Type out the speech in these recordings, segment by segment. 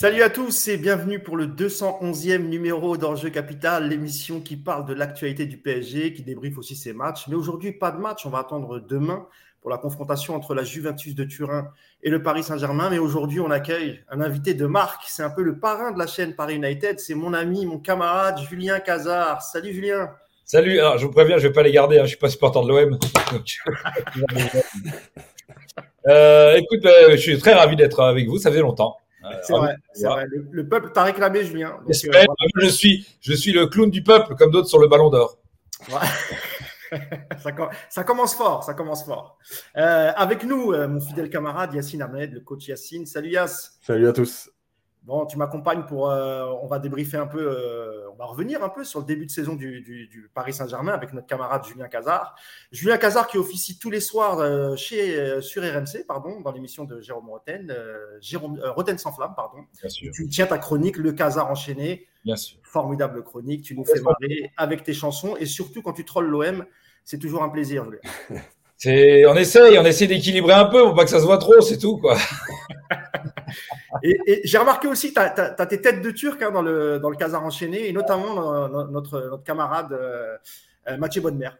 Salut à tous et bienvenue pour le 211e numéro d'Enjeu Capital, l'émission qui parle de l'actualité du PSG, qui débriefe aussi ses matchs. Mais aujourd'hui, pas de match, on va attendre demain pour la confrontation entre la Juventus de Turin et le Paris Saint-Germain. Mais aujourd'hui, on accueille un invité de marque, c'est un peu le parrain de la chaîne Paris United, c'est mon ami, mon camarade Julien Cazard. Salut Julien Salut, alors je vous préviens, je ne vais pas les garder, hein, je ne suis pas supporter de l'OM. euh, écoute, euh, je suis très ravi d'être avec vous, ça fait longtemps. C'est vrai, vrai. Le, peuple t'a réclamé, Julien. Donc, euh, je, suis, je suis le clown du peuple, comme d'autres sur le ballon d'or. ça, ça, commence fort, ça commence fort. Euh, avec nous, euh, mon fidèle camarade Yacine Ahmed, le coach Yacine. Salut Yass. Salut à tous. Bon, tu m'accompagnes pour. Euh, on va débriefer un peu, euh, on va revenir un peu sur le début de saison du, Paris Saint-Germain avec notre camarade Julien Cazard. Julien Cazard qui officie tous les soirs euh, chez, sur RMC, pardon, dans l'émission de Jérôme Roten, Jérôme, Roten sans flamme, pardon. Bien sûr. Tu tiens ta chronique, le Cazard enchaîné. Bien sûr. Formidable chronique, tu nous fais marrer avec tes chansons et surtout quand tu trolles l'OM, c'est toujours un plaisir, Julien. On essaye, on essaie d'équilibrer un peu pour pas que ça se voit trop, c'est tout, quoi. et, j'ai remarqué aussi, tu as, tes têtes de Turc hein, dans, le, dans le casar enchaîné, et notamment notre, notre camarade euh, euh, Mathieu Bonnemer.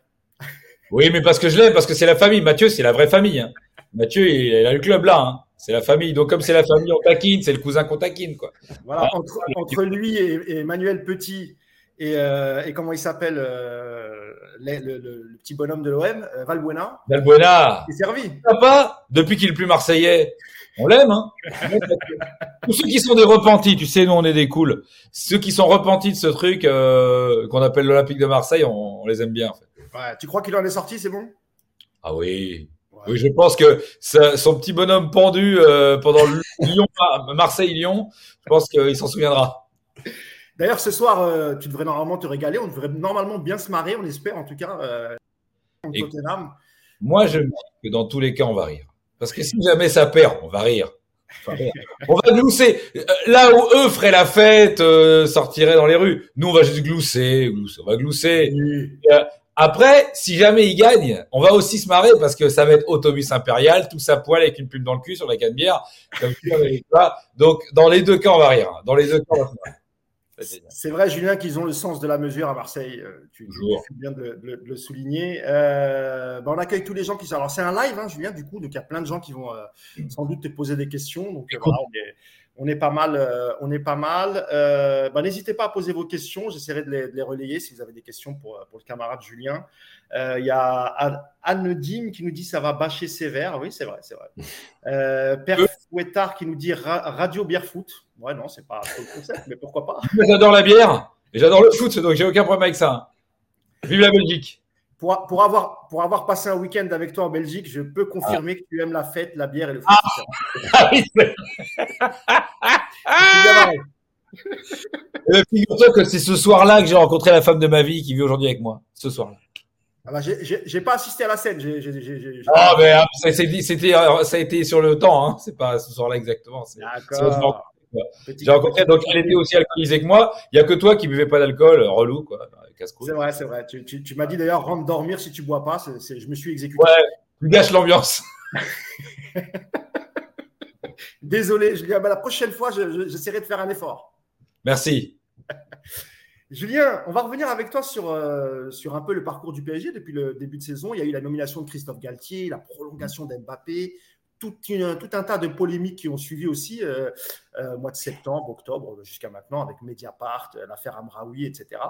oui, mais parce que je l'aime, parce que c'est la famille. Mathieu, c'est la vraie famille. Hein. Mathieu, il, a le club là. Hein. C'est la famille. Donc, comme c'est la famille, on taquine, c'est le cousin qu'on taquine. Quoi. Voilà, entre, entre lui et, Emmanuel Petit, et, euh, et, comment il s'appelle le, petit bonhomme de l'OM, Valbuena. Valbuena. Il est servi. Pas depuis qu'il est plus marseillais. On l'aime, hein Tous ceux qui sont des repentis, tu sais, nous on est des cools. Ceux qui sont repentis de ce truc euh, qu'on appelle l'Olympique de Marseille, on, les aime bien. En fait. ouais, tu crois qu'il en est sorti, c'est bon? Ah oui. Oui, je pense que son petit bonhomme pendu euh, pendant Lyon, Marseille-Lyon, je pense qu'il s'en souviendra. D'ailleurs, ce soir, euh, tu devrais normalement te régaler. On devrait normalement bien se marrer, on espère en tout cas. moi, je me dis que dans tous les cas, on va rire. Parce que si jamais ça perd, on va rire. on va glousser. Euh, là où eux feraient la fête, euh, sortiraient dans les rues. Nous, on va juste glousser, glousser on va glousser. Euh, après, si jamais ils gagnent, on va aussi se marrer parce que ça va être autobus impérial, tout ça poil avec une plume dans le cul sur la canne bière. Donc, dans les deux cas, on va rire. Dans les deux cas, on va se marrer. C'est vrai, Julien, qu'ils ont le sens de la mesure à Marseille. Euh, tu, fais bien de, le souligner. Euh, ben, on accueille tous les gens qui sont. Alors, c'est un live, hein, Julien, du coup. Donc, il y a plein de gens qui vont euh, sans doute te poser des questions. Donc, voilà, on est, pas mal. on est pas mal. Ben, n'hésitez pas à poser vos questions. J'essaierai de, les, relayer si vous avez des questions pour, pour le camarade Julien. Il y a Anne Dim qui nous dit ça va bâcher sévère. Oui, c'est vrai, c'est vrai. Père Fouettard qui nous dit Radio Foot. Ouais, non, c'est pas le concept, mais pourquoi pas J'adore la bière et j'adore le foot, donc j'ai aucun problème avec ça. Vive la Belgique pour, pour, avoir, pour avoir passé un week-end avec toi en Belgique, je peux confirmer que tu aimes la fête, la bière et le foot. Ah, oui, Figure-toi que c'est ce soir-là que j'ai rencontré la femme de ma vie qui vit aujourd'hui avec moi. Ce soir-là. Ah bah, j'ai pas assisté à la scène. ah, mais ah, ça, ça, a été sur le temps. Hein. C'est pas ce soir-là exactement. D'accord. J'ai rencontré, donc elle était aussi alcoolisée que moi. Il n'y a que toi qui buvais pas d'alcool, relou, quoi. C'est vrai, c'est vrai. Tu, tu, m'as dit d'ailleurs, rentre dormir si tu bois pas. je me suis exécuté. Ouais, tu gâches l'ambiance. Désolé, je, bah, la prochaine fois, j'essaierai de faire un effort. Merci. Julien, on va revenir avec toi sur, euh, sur un peu le parcours du PSG depuis le début de saison. Il y a eu la nomination de Christophe Galtier, la prolongation d'Mbappé, tout, tout, un tas de polémiques qui ont suivi aussi euh, euh mois de septembre, octobre, jusqu'à maintenant, avec Mediapart, euh, l'affaire Amraoui, etc.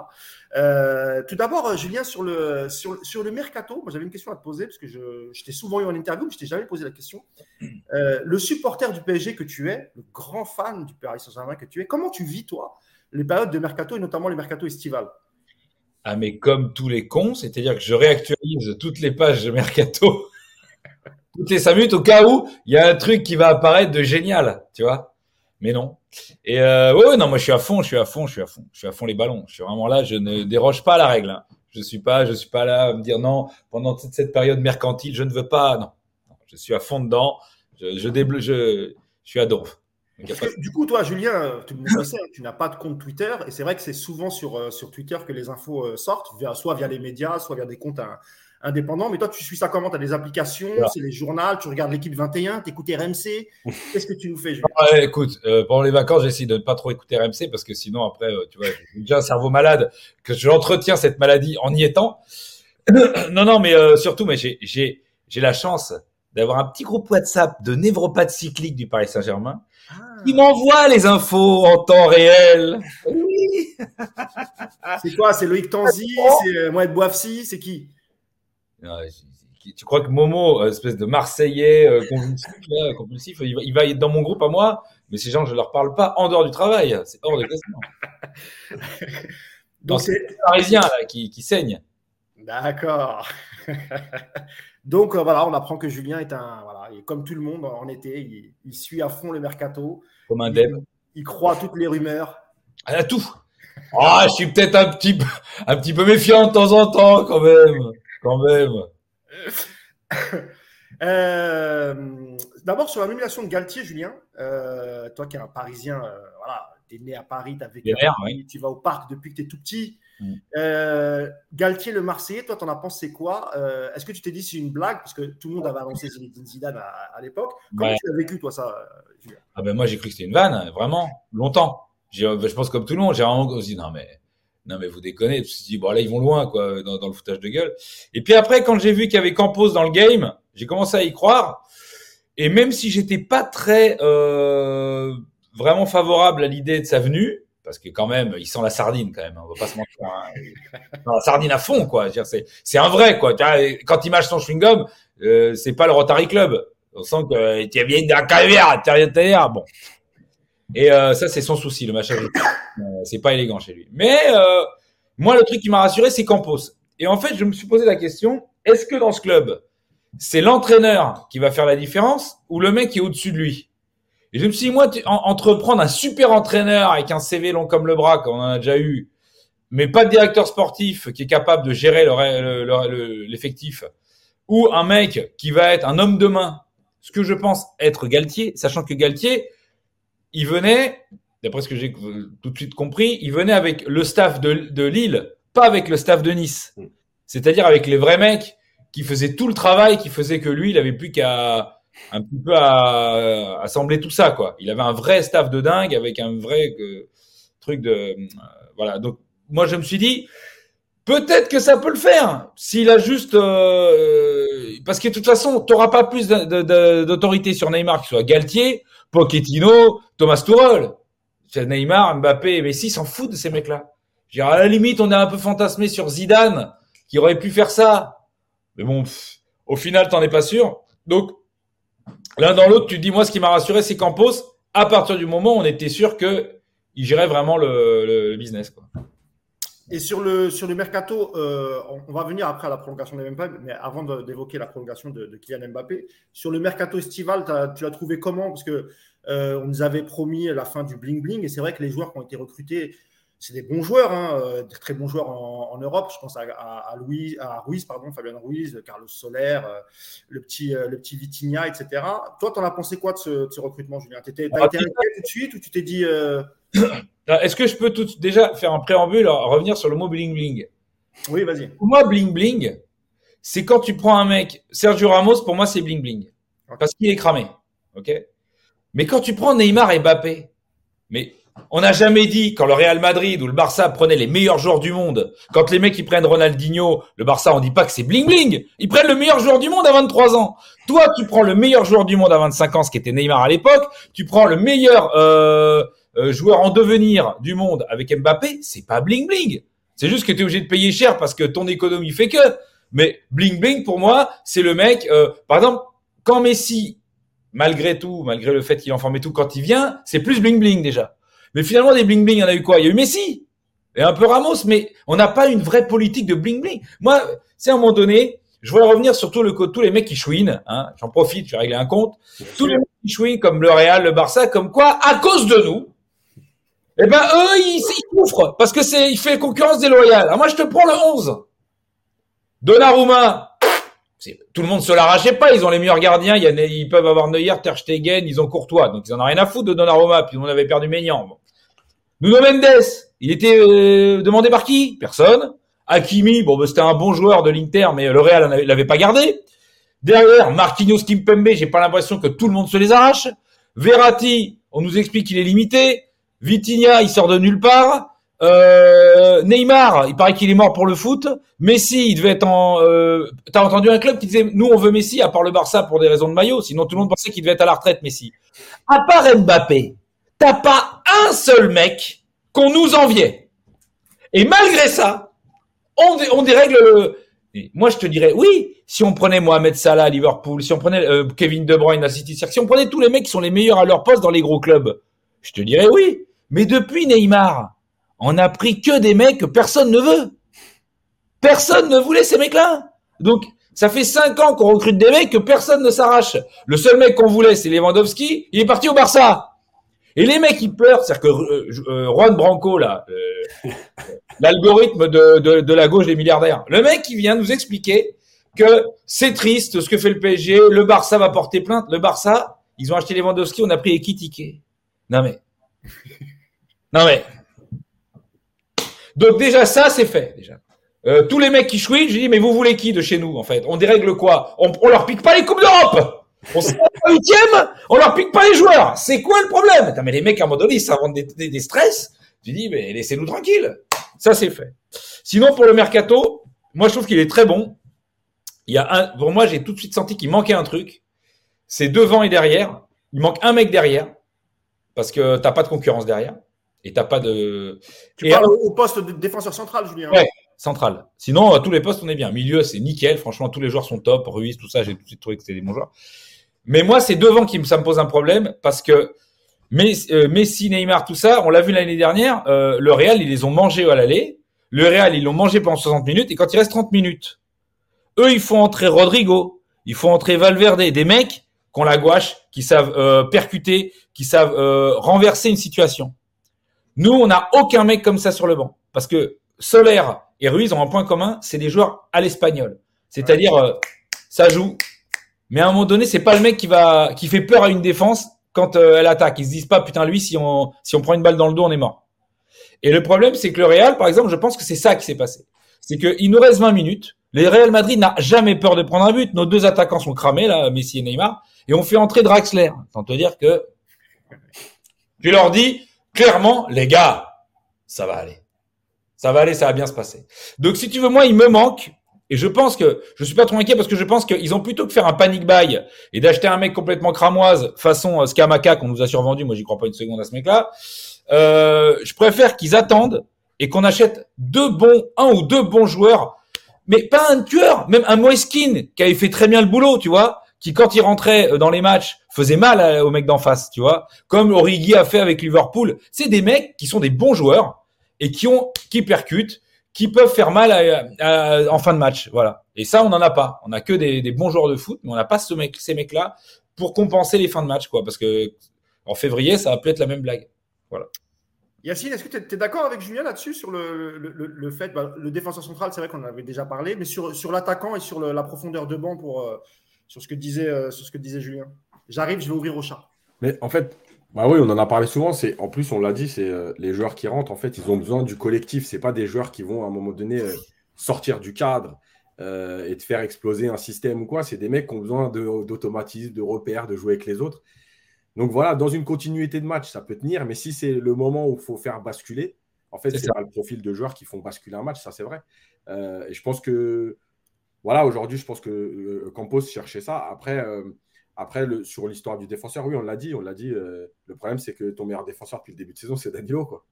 Tout d'abord, Julien, sur le, sur, le mercato, j'avais une question à te poser, parce que je, je t'ai souvent eu en interview, mais je t'ai jamais posé la question. le supporter du PSG que tu es, le grand fan du Paris Saint-Germain que tu es, comment tu vis, toi, les périodes de mercato, et notamment les mercato estival ah mais comme tous les cons, c'est-à-dire que je réactualise toutes les pages de mercato toutes les cinq minutes au cas où il y a un truc qui va apparaître de génial, tu vois. Mais non. Et euh, ouais, non, moi je suis à fond, je suis à fond, je suis à fond, je suis à fond les ballons. Je suis vraiment là, je ne déroge pas à la règle. Hein. Je suis pas, je suis pas là à me dire non pendant toute cette période mercantile, je ne veux pas. Non, je suis à fond dedans. Je, je je, je suis à dos. Du coup, toi, Julien, tu tu n'as pas de compte Twitter, et c'est vrai que c'est souvent sur, euh, sur Twitter que les infos euh, sortent, via, soit via les médias, soit via des comptes indépendant. Mais toi, tu suis ça comment? Tu as des applications, c'est les journaux, tu regardes l'équipe 21, tu écoutes RMC. Qu'est-ce que tu nous fais, Julien? Ah, Écoute, euh, pendant les vacances, j'essaie de ne pas trop écouter RMC parce que sinon, après, euh, tu vois, j'ai déjà un cerveau malade, que je l'entretiens cette maladie en y étant. non, non, mais euh, surtout, mais j'ai la chance d'avoir un petit groupe WhatsApp de névropathes cycliques du Paris Saint-Germain ah. qui m'envoie les infos en temps réel. Oui. c'est quoi? C'est Loïc Tanzi C'est Mohamed Bouafsi C'est qui? Tu crois que Momo, euh, espèce de Marseillais euh, compulsif, il, va, être dans mon groupe à moi, mais ces gens, je leur parle pas en dehors du travail. C'est hors de question. Donc c'est les Parisiens là, qui, qui saignent. D'accord. Donc euh, voilà, on apprend que Julien est un voilà, comme tout le monde en été, il, suit à fond le mercato. Comme un deb. Il, croit à toutes les rumeurs. À tout. Ah, je suis peut-être un petit un petit peu méfiant de temps en temps quand même. Quand même. Euh, d'abord, sur la nomination de Galtier, Julien, euh, toi qui es un Parisien, euh, voilà, tu es né à Paris, tu as vécu tu vas au parc depuis que tu es tout petit. Mm. Galtier, le Marseillais, toi, t'en as pensé quoi? Est-ce que tu t'es dit c'est une blague? Parce que tout le monde avait annoncé Zinedine Zidane à, l'époque. Comment tu as vécu, toi, ça, Julien? Ah ben, Moi, j'ai cru que c'était une vanne, vraiment, longtemps. Je pense comme tout le monde, j'ai vraiment dit non, mais non mais vous déconnez, je me suis dit bon là ils vont loin quoi dans, le foutage de gueule. Et puis après quand j'ai vu qu'il y avait Campos dans le game, j'ai commencé à y croire. Et même si j'étais pas très euh, vraiment favorable à l'idée de sa venue, parce que quand même il sent la sardine quand même, hein, on va pas se mentir, hein. la sardine à fond quoi. C'est un vrai quoi. Quand il mâche son chewing gum, euh, c'est pas le Rotary Club. On sent que tu bien de la caviar, rien bon. Et euh, ça, c'est son souci, le machin. Euh, c'est pas élégant chez lui. Mais euh, moi, le truc qui m'a rassuré, c'est Campos. Et en fait, je me suis posé la question est-ce que dans ce club, c'est l'entraîneur qui va faire la différence ou le mec qui est au-dessus de lui? Et je me suis dit, moi, entreprendre un super entraîneur avec un CV long comme le bras, qu'on en a déjà eu, mais pas de directeur sportif qui est capable de gérer l'effectif, ou un mec qui va être un homme de main, ce que je pense être Galtier, sachant que Galtier, il venait, d'après ce que j'ai tout de suite compris, il venait avec le staff de, de Lille, pas avec le staff de Nice. Mm. C'est-à-dire avec les vrais mecs qui faisaient tout le travail, qui faisait que lui, il avait plus qu'à un petit peu à assembler tout ça, quoi. Il avait un vrai staff de dingue avec un vrai euh, truc de, euh, voilà. Donc, moi, je me suis dit, peut-être que ça peut le faire. S'il a juste, euh, parce que de toute façon, tu n'auras pas plus d'autorité sur Neymar que soit Galtier Pochettino, Thomas Tuchel. Neymar, Mbappé, Messi s'en foutent de ces mecs-là. à la limite, on est un peu fantasmé sur Zidane, qui aurait pu faire ça. Mais bon, au final, t'en es pas sûr. Donc, l'un dans l'autre, tu dis, moi, ce qui m'a rassuré, c'est pause, à partir du moment où on était sûr que il gérait vraiment le, business. Et sur le, sur le mercato, euh, on, va venir après à la prolongation de Mbappé, mais avant d'évoquer la prolongation de, Kylian Mbappé, sur le mercato estival, tu l'as trouvé comment? Parce que euh, on nous avait promis la fin du bling bling, et c'est vrai que les joueurs qui ont été recrutés, c'est des bons joueurs, hein, euh, des très bons joueurs en, Europe. Je pense à, à, Louis, à Ruiz, pardon, Fabien Ruiz, Carlos Soler, le petit, le petit Vitinha, etc. Toi, tu en as pensé quoi de ce, recrutement, Julien? Tu étais ah, inquiet tout de suite ou tu t'es dit est-ce que je peux tout, déjà faire un préambule, revenir sur le mot bling bling? Oui, vas-y. Pour moi, bling bling, c'est quand tu prends un mec, Sergio Ramos, pour moi, c'est bling bling. Parce qu'il est cramé. OK? Mais quand tu prends Neymar et Mbappé, mais on n'a jamais dit, quand le Real Madrid ou le Barça prenait les meilleurs joueurs du monde, quand les mecs ils prennent Ronaldinho, le Barça, on dit pas que c'est bling bling. Ils prennent le meilleur joueur du monde à 23 ans. Toi, tu prends le meilleur joueur du monde à 25 ans, ce qui était Neymar à l'époque. Tu prends le meilleur euh, euh, joueur en devenir du monde avec Mbappé, c'est pas bling bling. C'est juste que tu es obligé de payer cher parce que ton économie fait que. Mais bling bling pour moi, c'est le mec. Euh, par exemple, quand Messi, malgré tout, malgré le fait qu'il en formait tout, quand il vient, c'est plus bling bling déjà. Mais finalement, des bling bling, il y en a eu quoi? Il y a eu Messi et un peu Ramos, mais on n'a pas une vraie politique de bling bling. Moi, c'est à un moment donné, je voudrais revenir sur tout le, tous les mecs qui chouinent. Hein, J'en profite, je vais régler un compte. Tous les mecs qui chouinent, comme le Real, le Barça, comme quoi, à cause de nous, eh ben, eux, ils, souffrent parce que c'est, fait concurrence déloyale. Alors moi, je te prends le 11. Donnarumma. Tout le monde se l'arrachait pas. Ils ont les meilleurs gardiens. Ils peuvent avoir Neuer, Ter Stegen. Ils ont Courtois. Donc, ils en ont rien à foutre de Donnarumma. Puis, on avait perdu Maignan. Bon. Nuno Mendes. Il était euh, demandé par qui? Personne. Hakimi, bon, bah, c'était un bon joueur de l'Inter, mais le Real l'avait pas gardé. Derrière, Marquinhos, Kimpembe, j'ai pas l'impression que tout le monde se les arrache. Verratti, on nous explique qu'il est limité. Vitinha, il sort de nulle part. Euh, Neymar, il paraît qu'il est mort pour le foot. Messi, il devait être en. Euh, T'as entendu un club qui disait nous on veut Messi à part le Barça pour des raisons de maillot. Sinon tout le monde pensait qu'il devait être à la retraite Messi. À part Mbappé, t'as pas un seul mec qu'on nous enviait. Et malgré ça, on, on dérègle le. Moi, je te dirais, oui, si on prenait Mohamed Salah à Liverpool, si on prenait euh, Kevin De Bruyne à City, si on prenait tous les mecs qui sont les meilleurs à leur poste dans les gros clubs, je te dirais oui. Mais depuis Neymar, on a pris que des mecs que personne ne veut. Personne ne voulait ces mecs-là. Donc, ça fait cinq ans qu'on recrute des mecs que personne ne s'arrache. Le seul mec qu'on voulait, c'est Lewandowski. Il est parti au Barça. Et les mecs, ils pleurent. C'est-à-dire que euh, euh, Juan Branco, là, euh, l'algorithme de, de, de, la gauche des milliardaires, le mec, il vient nous expliquer que c'est triste ce que fait le PSG. Le Barça va porter plainte. Le Barça, ils ont acheté Lewandowski, on a pris Ekitike. Non mais, non mais, donc déjà ça c'est fait déjà. Euh, tous les mecs qui chouinent, je dis mais vous voulez qui de chez nous en fait? On dérègle quoi? On, on leur pique pas les coupes d'Europe. On se huitième, on leur pique pas les joueurs. C'est quoi le problème? Mais les mecs à un moment donné, ça des, stress. Je dis mais laissez-nous tranquilles. Ça c'est fait. Sinon pour le mercato, moi je trouve qu'il est très bon. Pour moi j'ai tout de suite senti qu'il manquait un truc. C'est devant et derrière. Il manque un mec derrière parce que t'as pas de concurrence derrière et t'as pas de. Tu parles au poste de défenseur central, Julien. Ouais, central. Sinon, à tous les postes, on est bien. Milieu, c'est nickel. Franchement, tous les joueurs sont top. Ruiz, tout ça, j'ai tout de suite trouvé que c'était des bons joueurs. Mais moi, c'est devant qui ça me pose un problème parce que euh, Messi, Neymar, tout ça, on l'a vu l'année dernière. Euh, le Real, ils les ont mangés à l'aller. Le Real, ils l'ont mangé pendant 60 minutes. Et quand il reste 30 minutes, eux, ils font entrer Rodrigo, ils font entrer Valverde, des mecs qui ont la gouache, qui savent euh, percuter, qui savent euh, renverser une situation. Nous, on n'a aucun mec comme ça sur le banc. Parce que Solaire et Ruiz ont un point commun, c'est des joueurs à l'espagnol. C'est-à-dire, euh, ça joue. Mais à un moment donné, c'est pas le mec qui va, qui fait peur à une défense quand euh, elle attaque. Ils se disent pas, putain, lui, si on, si on prend une balle dans le dos, on est mort. Et le problème, c'est que le Real, par exemple, je pense que c'est ça qui s'est passé. C'est qu'il nous reste 20 minutes. Le Real Madrid n'a jamais peur de prendre un but. Nos deux attaquants sont cramés, là, Messi et Neymar. Et on fait entrer Draxler. Tant te dire que tu leur dis, clairement, les gars, ça va aller. Ça va aller, ça va bien se passer. Donc, si tu veux, moi, il me manque. Et je pense que, je suis pas trop inquiet parce que je pense qu'ils ont plutôt que faire un panic buy et d'acheter un mec complètement cramoise façon euh, Skamaka qu'on nous a survendu. Moi, j'y crois pas une seconde à ce mec-là. Euh, je préfère qu'ils attendent et qu'on achète deux bons, un ou deux bons joueurs, mais pas un tueur, même un Moeskin qui avait fait très bien le boulot, tu vois, qui quand il rentrait euh, dans les matchs faisait mal aux mecs d'en face, tu vois, comme Origi a fait avec Liverpool. C'est des mecs qui sont des bons joueurs et qui ont, qui percutent, qui peuvent faire mal en fin de match, voilà. Et ça, on n'en a pas. On a que des, bons joueurs de foot, mais on n'a pas ces mecs-là pour compenser les fins de match, quoi, parce que en février, ça va peut-être la même blague, voilà. Yacine, est-ce que tu es, d'accord avec Julien là-dessus sur le, le, le fait, bah, le défenseur central, c'est vrai qu'on en avait déjà parlé, mais sur, sur l'attaquant et sur la profondeur de banc pour, euh, sur, ce que disait, euh, sur ce que disait Julien J'arrive, je vais ouvrir au chat. Mais en fait, bah oui, on en a parlé souvent. C'est en plus, on l'a dit, c'est euh, les joueurs qui rentrent. En fait, ils ont besoin du collectif. C'est pas des joueurs qui vont à un moment donné euh, sortir du cadre euh, et te faire exploser un système ou quoi. C'est des mecs qui ont besoin d'automatisme, de, repères, de jouer avec les autres. Donc voilà, dans une continuité de match, ça peut tenir. Mais si c'est le moment où il faut faire basculer, en fait, c'est pas le profil de joueurs qui font basculer un match. Ça, c'est vrai. et je pense que voilà, aujourd'hui, je pense que Campos cherchait ça. Après. Après, le, sur l'histoire du défenseur, oui, on l'a dit, on l'a dit. Euh, le problème, c'est que ton meilleur défenseur depuis le début de saison, c'est Danilo, quoi.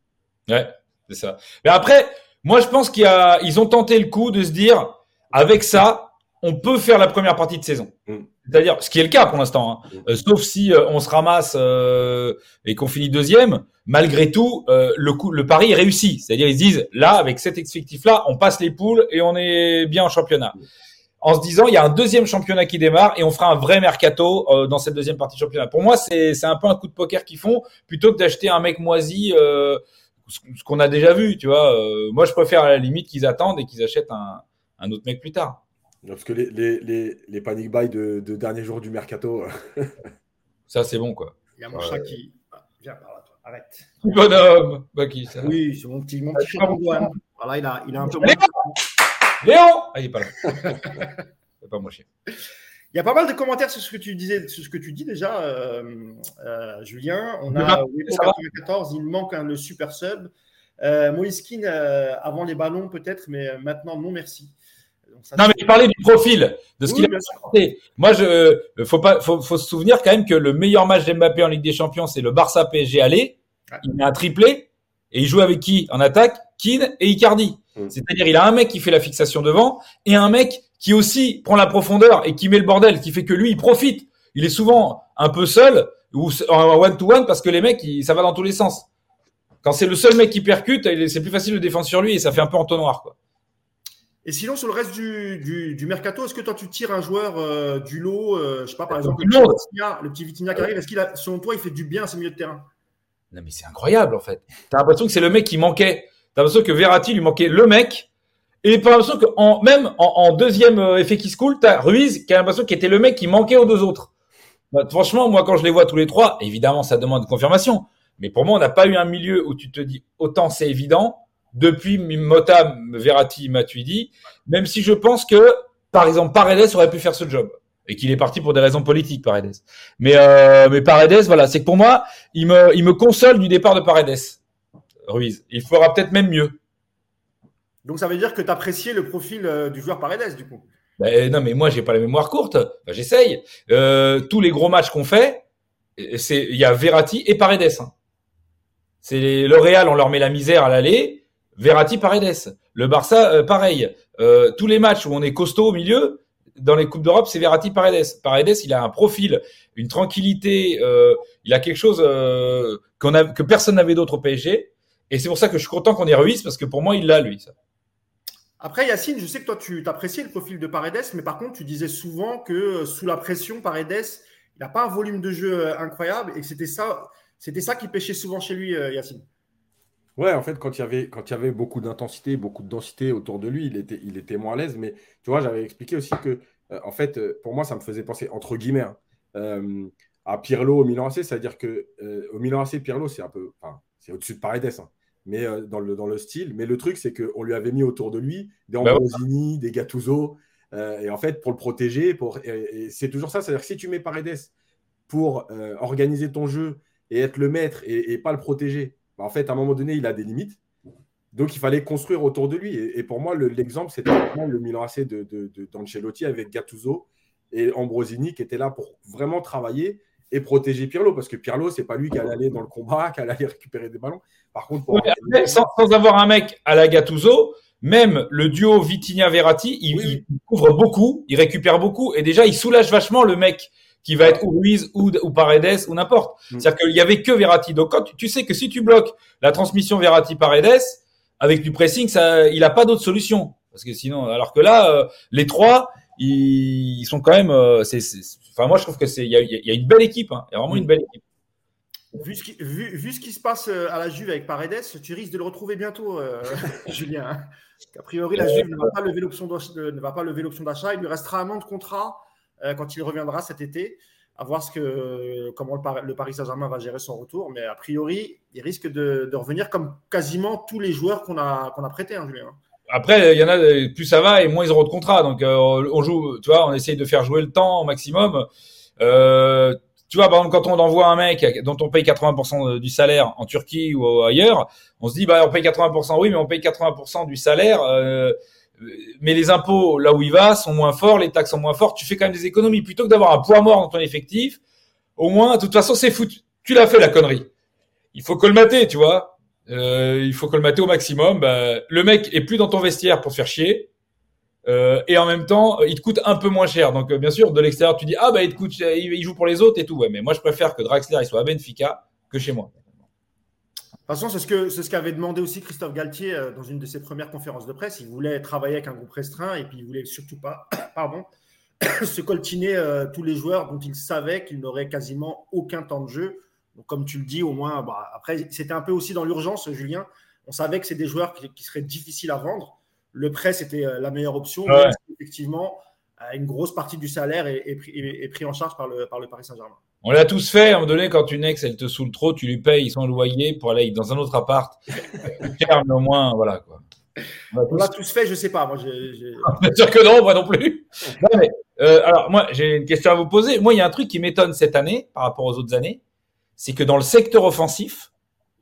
Ouais, c'est ça. Mais après, moi, je pense qu'ils ils ont tenté le coup de se dire, avec ça, on peut faire la première partie de saison. Mm. C'est-à-dire, ce qui est le cas pour l'instant, hein. mm. euh, sauf si euh, on se ramasse et qu'on finit deuxième, malgré tout, le, coup, le pari est réussi. C'est-à-dire, ils se disent, là, avec cet effectif-là, on passe les poules et on est bien en championnat. Mm en se disant il y a un deuxième championnat qui démarre et on fera un vrai mercato euh, dans cette deuxième partie de championnat. Pour moi, c'est un peu un coup de poker qu'ils font plutôt que d'acheter un mec moisi, euh, ce qu'on a déjà vu, tu vois. Euh, moi, je préfère à la limite qu'ils attendent et qu'ils achètent un, un, autre mec plus tard. Parce que les, les, les, les panic buy de, de dernier jour du mercato. ça, c'est bon, quoi. Il y a mon chat qui. Ah, viens par là, toi. Arrête. Bonhomme. Bah, qui ça Oui, c'est mon petit, mon petit Ah, Antoine. Voilà, il a, il a un peu moins. Léon Ah, il est pas là. C'est pas moi chier. Il y a pas mal de commentaires sur ce que tu disais, sur ce que tu dis déjà, euh, euh, Julien. On a Wepo ça va 94, il manque un, le super sub. Euh, Moïskine, euh, avant les ballons peut-être, mais maintenant non merci. Ça, Non, mais il parlait du profil, de ce Oui, qu'il a apporté. Moi, je, euh, faut pas, faut, faut se souvenir quand même que le meilleur match d'Mbappé en Ligue des Champions, c'est le Barça PSG aller. Ouais. Il met un triplé et il joue avec qui en attaque? Keane et Icardi. Mm. C'est-à-dire, il a un mec qui fait la fixation devant et un mec qui aussi prend la profondeur et qui met le bordel, qui fait que lui, il profite. Il est souvent un peu seul ou en one to one parce que les mecs, ils- ça va dans tous les sens. Quand c'est le seul mec qui percute, c'est plus facile de défendre sur lui et ça fait un peu entonnoir, quoi. Et sinon, sur le reste du, du, du mercato, est-ce que toi, tu tires un joueur euh, du lot, euh, je sais pas, par exemple, Tout le petit Vitinha, le petit Vitinha qui arrive, est-ce qu'il a, selon toi, il fait du bien à ses milieux de terrain? Non, mais c'est incroyable, en fait. T'as l'impression que c'est le mec qui manquait. T'as l'impression que Verratti lui manquait le mec. Et t'as l'impression que, en, même en, en deuxième euh, effet qui se coule, t'as Ruiz qui a l'impression qu'il était le mec qui manquait aux deux autres. Bah, franchement, moi, quand je les vois tous les trois, évidemment, ça demande confirmation. Mais pour moi, on n'a pas eu un milieu où tu te dis autant c'est évident depuis Mota, Verratti, Matuidi, même si je pense que, par exemple, Paredes aurait pu faire ce job et qu'il est parti pour des raisons politiques, Paredes. Mais, euh, mais Paredes, voilà, c'est que pour moi, il me, il me console du départ de Paredes, Ruiz. Il fera peut-être même mieux. Donc, ça veut dire que tu appréciais le profil euh, du joueur Paredes, du coup? Ben, non, mais moi, j'ai pas la mémoire courte. Ben, J'essaye. Euh, tous les gros matchs qu'on fait, c'est il y a Verratti et Paredes. hein. C'est le Real, on leur met la misère à l'aller. Verratti, Paredes. Le Barça, euh, pareil. Euh, tous les matchs où on est costaud au milieu, dans les coupes d'Europe, c'est Verratti, Paredes. Paredes, il a un profil, une tranquillité. euh, il a quelque chose que personne n'avait d'autre au PSG. Et c'est pour ça que je suis content qu'on ait Ruiz parce que pour moi, il l'a lui. Ça. Après, Yacine, je sais que toi, tu appréciais le profil de Paredes, mais par contre, tu disais souvent que sous la pression, Paredes, il n'a pas un volume de jeu incroyable et que c'était ça, c'était ça qui pêchait souvent chez lui, Yacine. Ouais, en fait, quand il y avait, quand il y avait beaucoup d'intensité, beaucoup de densité autour de lui, il était, il était moins à l'aise. Mais tu vois, j'avais expliqué aussi que, euh, en fait, euh, pour moi, ça me faisait penser, entre guillemets, hein, euh, à Pirlo au Milan AC. C'est-à-dire que au Milan AC, Pirlo, c'est un peu, enfin, c'est au-dessus de Paredes, hein, mais dans le, dans le style. Mais le truc, c'est qu'on lui avait mis autour de lui des Bah. Ambrosini, des Gattuso. et en fait, pour le protéger, pour, et, et c'est toujours ça. C'est-à-dire que si tu mets Paredes pour organiser ton jeu et être le maître et, et pas le protéger, bah, en fait, à un moment donné, il a des limites. Donc, il fallait construire autour de lui. Et, et pour moi, le- l'exemple, c'était vraiment le Milan AC de, de, de- d'Ancelotti avec Gattuso et Ambrosini qui étaient là pour vraiment travailler et protéger Pirlo. Parce que Pirlo, c'est pas lui qui allait aller dans le combat, qui allait aller récupérer des ballons. Par contre, pour après, sans, sans avoir un mec à la Gattuso, même le duo Vitinha-Verratti, il, Oui, il couvre beaucoup, il récupère beaucoup, et déjà, il soulage vachement le mec qui va être ou Ruiz ou, ou Paredes ou n'importe. Mm. C'est-à-dire qu'il y avait que Verratti. Donc, quand tu, tu sais que si tu bloques la transmission Verratti-Paredes, avec du pressing, ça, il a pas d'autre solution. Parce que sinon, alors que là, euh, les trois, ils, ils sont quand même, euh, c'est, c'est- enfin, moi, je trouve que c'est, il y a, il y a une belle équipe, hein. Il y a vraiment Mm. une belle équipe. Vu ce, qui, vu, vu ce qui se passe euh, à la Juve avec Paredes, tu risques de le retrouver bientôt, euh, Julien. hein. A priori, la Juve ne va pas lever l'option d'achat, ne va pas lever l'option d'achat. Il lui restera un an de contrat euh, quand il reviendra cet été. À voir ce que, comment le, Par- le Paris Saint-Germain va gérer son retour. Mais a priori, il risque de, revenir comme quasiment tous les joueurs qu'on a, qu'on prêtés, hein. Après, il y en a, euh, plus ça va et moins ils auront de contrat. Donc, euh, on joue, tu vois, on essaye de faire jouer le temps au maximum. Euh, tu vois, par exemple, quand on envoie un mec dont on paye 80% du salaire en Turquie ou ailleurs, on se dit, bah, on paye 80%, oui, mais on paye 80% du salaire. Euh, mais les impôts, là où il va, sont moins forts, les taxes sont moins fortes. Tu fais quand même des économies. Plutôt que d'avoir un poids mort dans ton effectif, au moins, de toute façon, c'est foutu. Tu l'as fait, la connerie. Il faut colmater, tu vois. Euh, il faut colmater au maximum. Bah, le mec est plus dans ton vestiaire pour faire chier. Euh, et en même temps, il te coûte un peu moins cher. Donc, euh, bien sûr, de l'extérieur, tu dis ah bah il te coûte, il il joue pour les autres et tout. Ouais, mais moi je préfère que Draxler soit à Benfica que chez moi. De toute façon, c'est ce que c'est ce qu'avait demandé aussi Christophe Galtier euh, dans une de ses premières conférences de presse. Il voulait travailler avec un groupe restreint et puis il voulait surtout pas, pardon, se coltiner euh, tous les joueurs dont il savait qu'ils n'auraient quasiment aucun temps de jeu. Donc, comme tu le dis, au moins, bah, après, c'était un peu aussi dans l'urgence, Julien. On savait que c'est des joueurs qui, qui seraient difficiles à vendre. Le prêt, c'était euh, la meilleure option. Ouais. mais effectivement, une grosse partie du salaire est, est pris, est- est pris en charge par le, par le Paris Saint-Germain. On l'a tous fait. À un moment donné, quand une ex, elle te saoule trop, tu lui payes son loyer pour aller dans un autre appart. mais au moins, voilà, quoi. On l'a tous fait, je sais pas. Moi, j'ai. Bien sûr que non, moi non plus. euh, alors, moi, j'ai une question à vous poser. Moi, il y a un truc qui m'étonne cette année par rapport aux autres années. C'est que dans le secteur offensif,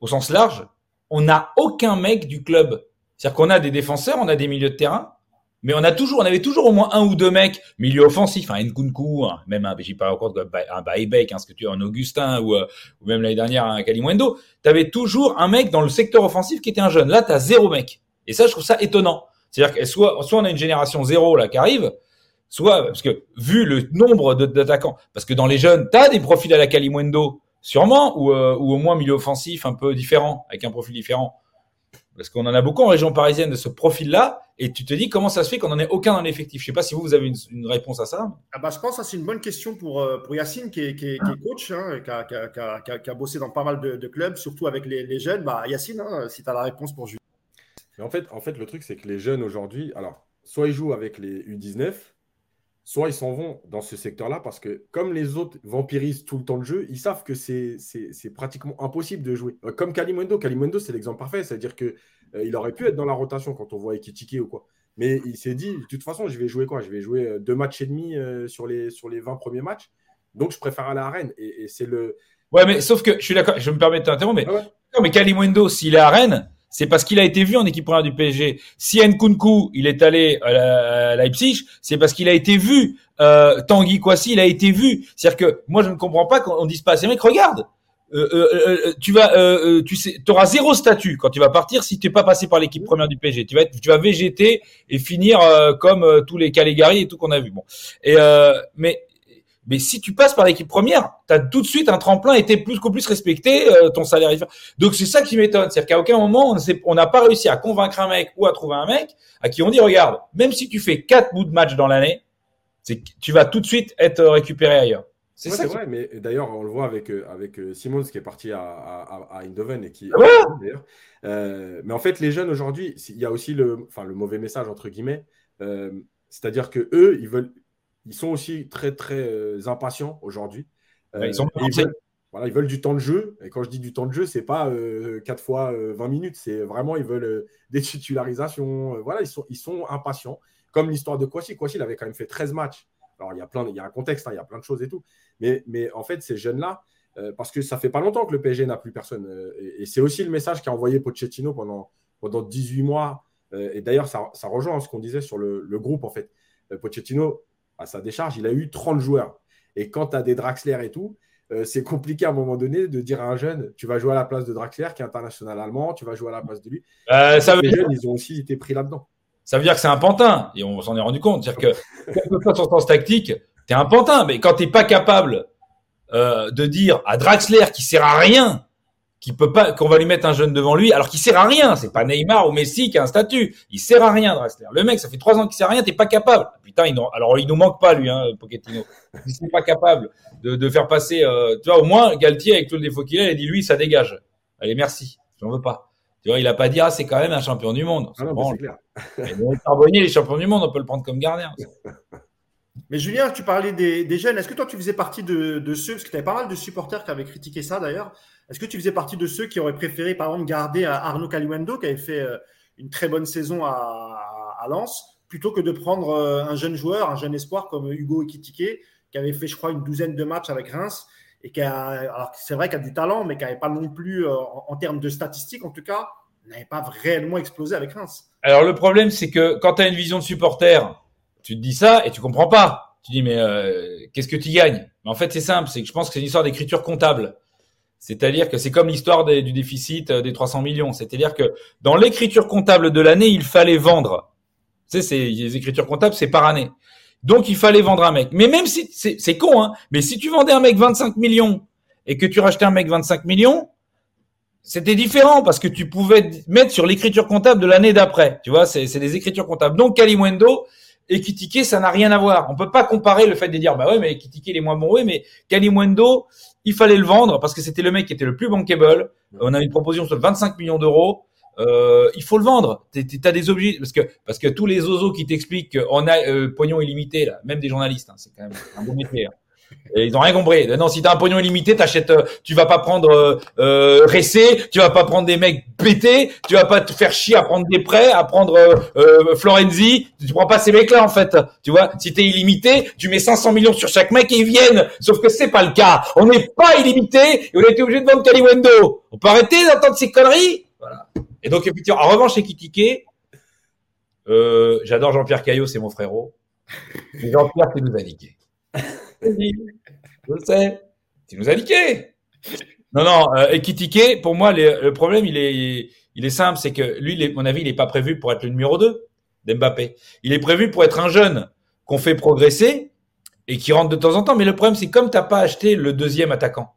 au sens large, on n'a aucun mec du club. C'est-à-dire qu'on a des défenseurs, on a des milieux de terrain, mais on a toujours, on avait toujours au moins un ou deux mecs milieu offensif, un Nkunku, même un, j'ai pas encore un Baebek, hein, ce que tu as un Augustin ou, euh, ou même l'année dernière un Kalimwendo. Tu avais toujours un mec dans le secteur offensif qui était un jeune. Là, tu as zéro mec. Et ça, je trouve ça étonnant. C'est-à-dire que soit, soit on a une génération zéro là qui arrive, soit parce que vu le nombre d'attaquants, parce que dans les jeunes, tu as des profils à la Kalimwendo, sûrement, ou, euh, ou au moins milieu offensif un peu différent, avec un profil différent. Parce qu'on en a beaucoup en région parisienne de ce profil-là, et tu te dis comment ça se fait qu'on n'en ait aucun dans l'effectif? Je sais pas si vous, vous avez une, réponse à ça. Ah bah, je pense que c'est une bonne question pour, euh, pour Yacine, qui est, qui est, coach, hein, qui, a, qui, a, qui, a, bossé dans pas mal de, de clubs, surtout avec les, les jeunes. Bah, Yacine, hein, si tu as la réponse pour Julien. En fait, en fait, le truc, c'est que les jeunes aujourd'hui, alors, soit ils jouent avec les U19, soit ils s'en vont dans ce secteur-là parce que comme les autres vampirisent tout le temps de jeu, ils savent que c'est pratiquement impossible de jouer. Euh, comme Kalimundo, Kalimundo c'est l'exemple parfait, c'est-à-dire qu'il euh, aurait pu être dans la rotation quand on voit Ekitike ou quoi. Mais il s'est dit, de toute façon, je vais jouer quoi? Je vais jouer euh, deux matchs et demi sur, les, sur les 20 premiers matchs. Donc, je préfère aller à Rennes. Et, c'est le. Ouais, mais sauf que je suis d'accord, je me permets de t'interrompre, mais, ah non, mais Kalimundo, s'il est à Rennes, c'est parce qu'il a été vu en équipe première du PSG. Si Nkunku, il est allé à, Leipzig, c'est parce qu'il a été vu. Euh, Tanguy Kwasi, il a été vu. C'est-à-dire que moi, je ne comprends pas qu'on dise pas à ces mecs, regarde, euh, euh, euh tu vas, euh, tu sais, auras zéro statut quand tu vas partir si tu n'es pas passé par l'équipe première du PSG. Tu vas être, tu vas végéter et finir comme tous les Caligari et tout qu'on a vu. Bon, et mais mais si tu passes par l'équipe première, tu as tout de suite un tremplin et plus qu'au plus respecté, euh, ton salaire est... Donc c'est ça qui m'étonne, c'est-à-dire qu'à aucun moment on n'a pas réussi à convaincre un mec ou à trouver un mec à qui on dit regarde, même si tu fais quatre bouts de match dans l'année, tu vas tout de suite être récupéré ailleurs. C'est vrai, mais d'ailleurs on le voit avec euh, avec euh, Simons qui est parti à, à, à Eindhoven et qui. Euh, mais en fait les jeunes aujourd'hui, il y a aussi le enfin le mauvais message entre guillemets, euh, c'est-à-dire que eux ils veulent ils sont aussi très, très euh, impatients aujourd'hui. Euh, ils, veulent, voilà, ils veulent du temps de jeu. Et quand je dis du temps de jeu, c'est pas 4 euh, fois 20 minutes. C'est vraiment, ils veulent des titularisations. voilà, ils sont, ils sont impatients. Comme l'histoire de Kouachi. Kouachi, il avait quand même fait 13 matchs. Alors, il y a, plein, il y a un contexte, hein, il y a plein de choses et tout. Mais, mais en fait, ces jeunes-là, parce que ça fait pas longtemps que le PSG n'a plus personne. et, c'est aussi le message qu'a envoyé Pochettino pendant, pendant 18 mois. et d'ailleurs, ça, ça, rejoint ce qu'on disait sur le, le, groupe, en fait. Pochettino, à sa décharge, il a eu 30 joueurs. Et quand tu as des Draxler et tout, euh, c'est compliqué à un moment donné de dire à un jeune, tu vas jouer à la place de Draxler, qui est international allemand, tu vas jouer à la place de lui. Euh, ça veut les jeunes, ils ont aussi été pris là-dedans. Ça veut dire que c'est un pantin, et on s'en est rendu compte. C'est-à-dire que, quel que soit ton sens tactique, tu es un pantin. Mais quand tu n'es pas capable euh, de dire à Draxler qui sert à rien, qui peut pas, qu'on va lui mettre un jeune devant lui, alors qu'il sert à rien. C'est pas Neymar ou Messi qui a un statut. Il sert à rien, Drexler. Le mec, ça fait trois ans qu'il sert à rien, t'es pas capable. Putain, il alors il nous manque pas, lui, hein, Pochettino. Il n'est pas capable de, de faire passer, euh, tu vois, au moins, Galtier, avec tout le défaut qu'il a, il dit, lui, ça dégage. Allez, merci. J'en veux pas. Tu vois, il a pas dit, ah, c'est quand même un champion du monde. Ah non, c'est clair. Charbonnier, les champions du monde, on peut le prendre comme gardien. Mais Julien, tu parlais des, des jeunes. Est-ce que toi, tu faisais partie de, de ceux, parce que tu avais pas mal de supporters qui avaient critiqué ça d'ailleurs, est-ce que tu faisais partie de ceux qui auraient préféré, par exemple, garder Arnaud Caliwendo, qui avait fait euh, une très bonne saison à, Lens, plutôt que de prendre euh, un jeune joueur, un jeune espoir comme Hugo Ekitike, qui avait fait, je crois, une douzaine de matchs avec Reims, et qui a, alors c'est vrai qu'il a du talent, mais qui n'avait pas non plus, euh, en, termes de statistiques en tout cas, n'avait pas réellement explosé avec Reims. Alors le problème, c'est que quand tu as une vision de supporter, tu te dis ça et tu comprends pas. Tu dis mais qu'est-ce que tu gagnes? Mais en fait, c'est simple, c'est que je pense que c'est une histoire d'écriture comptable. C'est-à-dire que c'est comme l'histoire du déficit euh, des 300 millions. C'est-à-dire que dans l'écriture comptable de l'année, il fallait vendre. Tu sais, les écritures comptables, c'est par année. Donc, il fallait vendre un mec. Mais même si, c'est con, hein, mais si tu vendais un mec 25 millions et que tu rachetais un mec 25 millions, c'était différent parce que tu pouvais mettre sur l'écriture comptable de l'année d'après. Tu vois, c'est des écritures comptables. Donc, Kalimwendo et Kitike, ça n'a rien à voir. On peut pas comparer le fait de dire, bah ouais, mais Kitike, il est moins bon, oui, mais Kalimwendo, il fallait le vendre parce que c'était le mec qui était le plus bankable. On a une proposition sur 25 millions d'euros. Euh, il faut le vendre. Tu as des objets parce que parce que tous les osos qui t'expliquent qu'on a euh, pognon illimité là, même des journalistes, hein, c'est quand même un bon métier. Hein. Et ils ont rien compris. Non, si t'as un pognon illimité, t'achètes, euh, tu vas pas prendre euh, euh, Ressé, tu vas pas prendre des mecs pétés, tu vas pas te faire chier à prendre des prêts, à prendre euh, euh, Florenzi. Tu prends pas ces mecs-là en fait. Tu vois, si t'es illimité, tu mets 500 millions sur chaque mec et ils viennent. Sauf que c'est pas le cas. On n'est pas illimité et on a été obligé de vendre Caliwendo. On peut arrêter d'entendre ces conneries. Voilà. Et donc en revanche, chez Kitike, euh, j'adore Jean-Pierre Caillot, c'est mon frérot. Jean-Pierre, tu nous a niqué. Je sais. Tu nous as niqué. Non, non, euh, pour moi, le, problème, il est, il est simple, c'est que lui, mon avis, il n'est pas prévu pour être le numéro 2 d'Mbappé. Il est prévu pour être un jeune qu'on fait progresser et qui rentre de temps en temps. Mais le problème, c'est comme t'as pas acheté le deuxième attaquant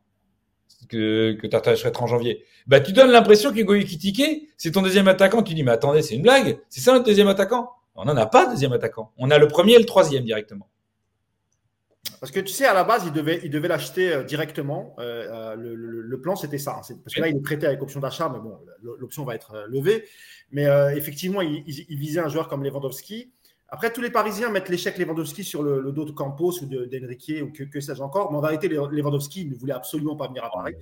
que, que t'attacherais en janvier, bah, tu donnes l'impression qu'Hugo Ekitike, c'est ton deuxième attaquant. Tu dis, mais attendez, c'est une blague. C'est ça notre deuxième attaquant? On n'en a pas de deuxième attaquant. On a le premier et le troisième directement. Parce que tu sais, à la base, il devait, il devait l'acheter euh, directement. Euh, euh, le, le- le plan, c'était ça. hein. Parce que là, il est prêté avec option d'achat, mais bon, l'option va être levée. Mais euh, effectivement, il, il- il visait un joueur comme Lewandowski. Après, tous les Parisiens mettent l'échec Lewandowski sur le, le dos de Campos ou de- d'Enrique ou que, que sais-je encore. Mais en vérité, Lewandowski ne voulait absolument pas venir à Paris.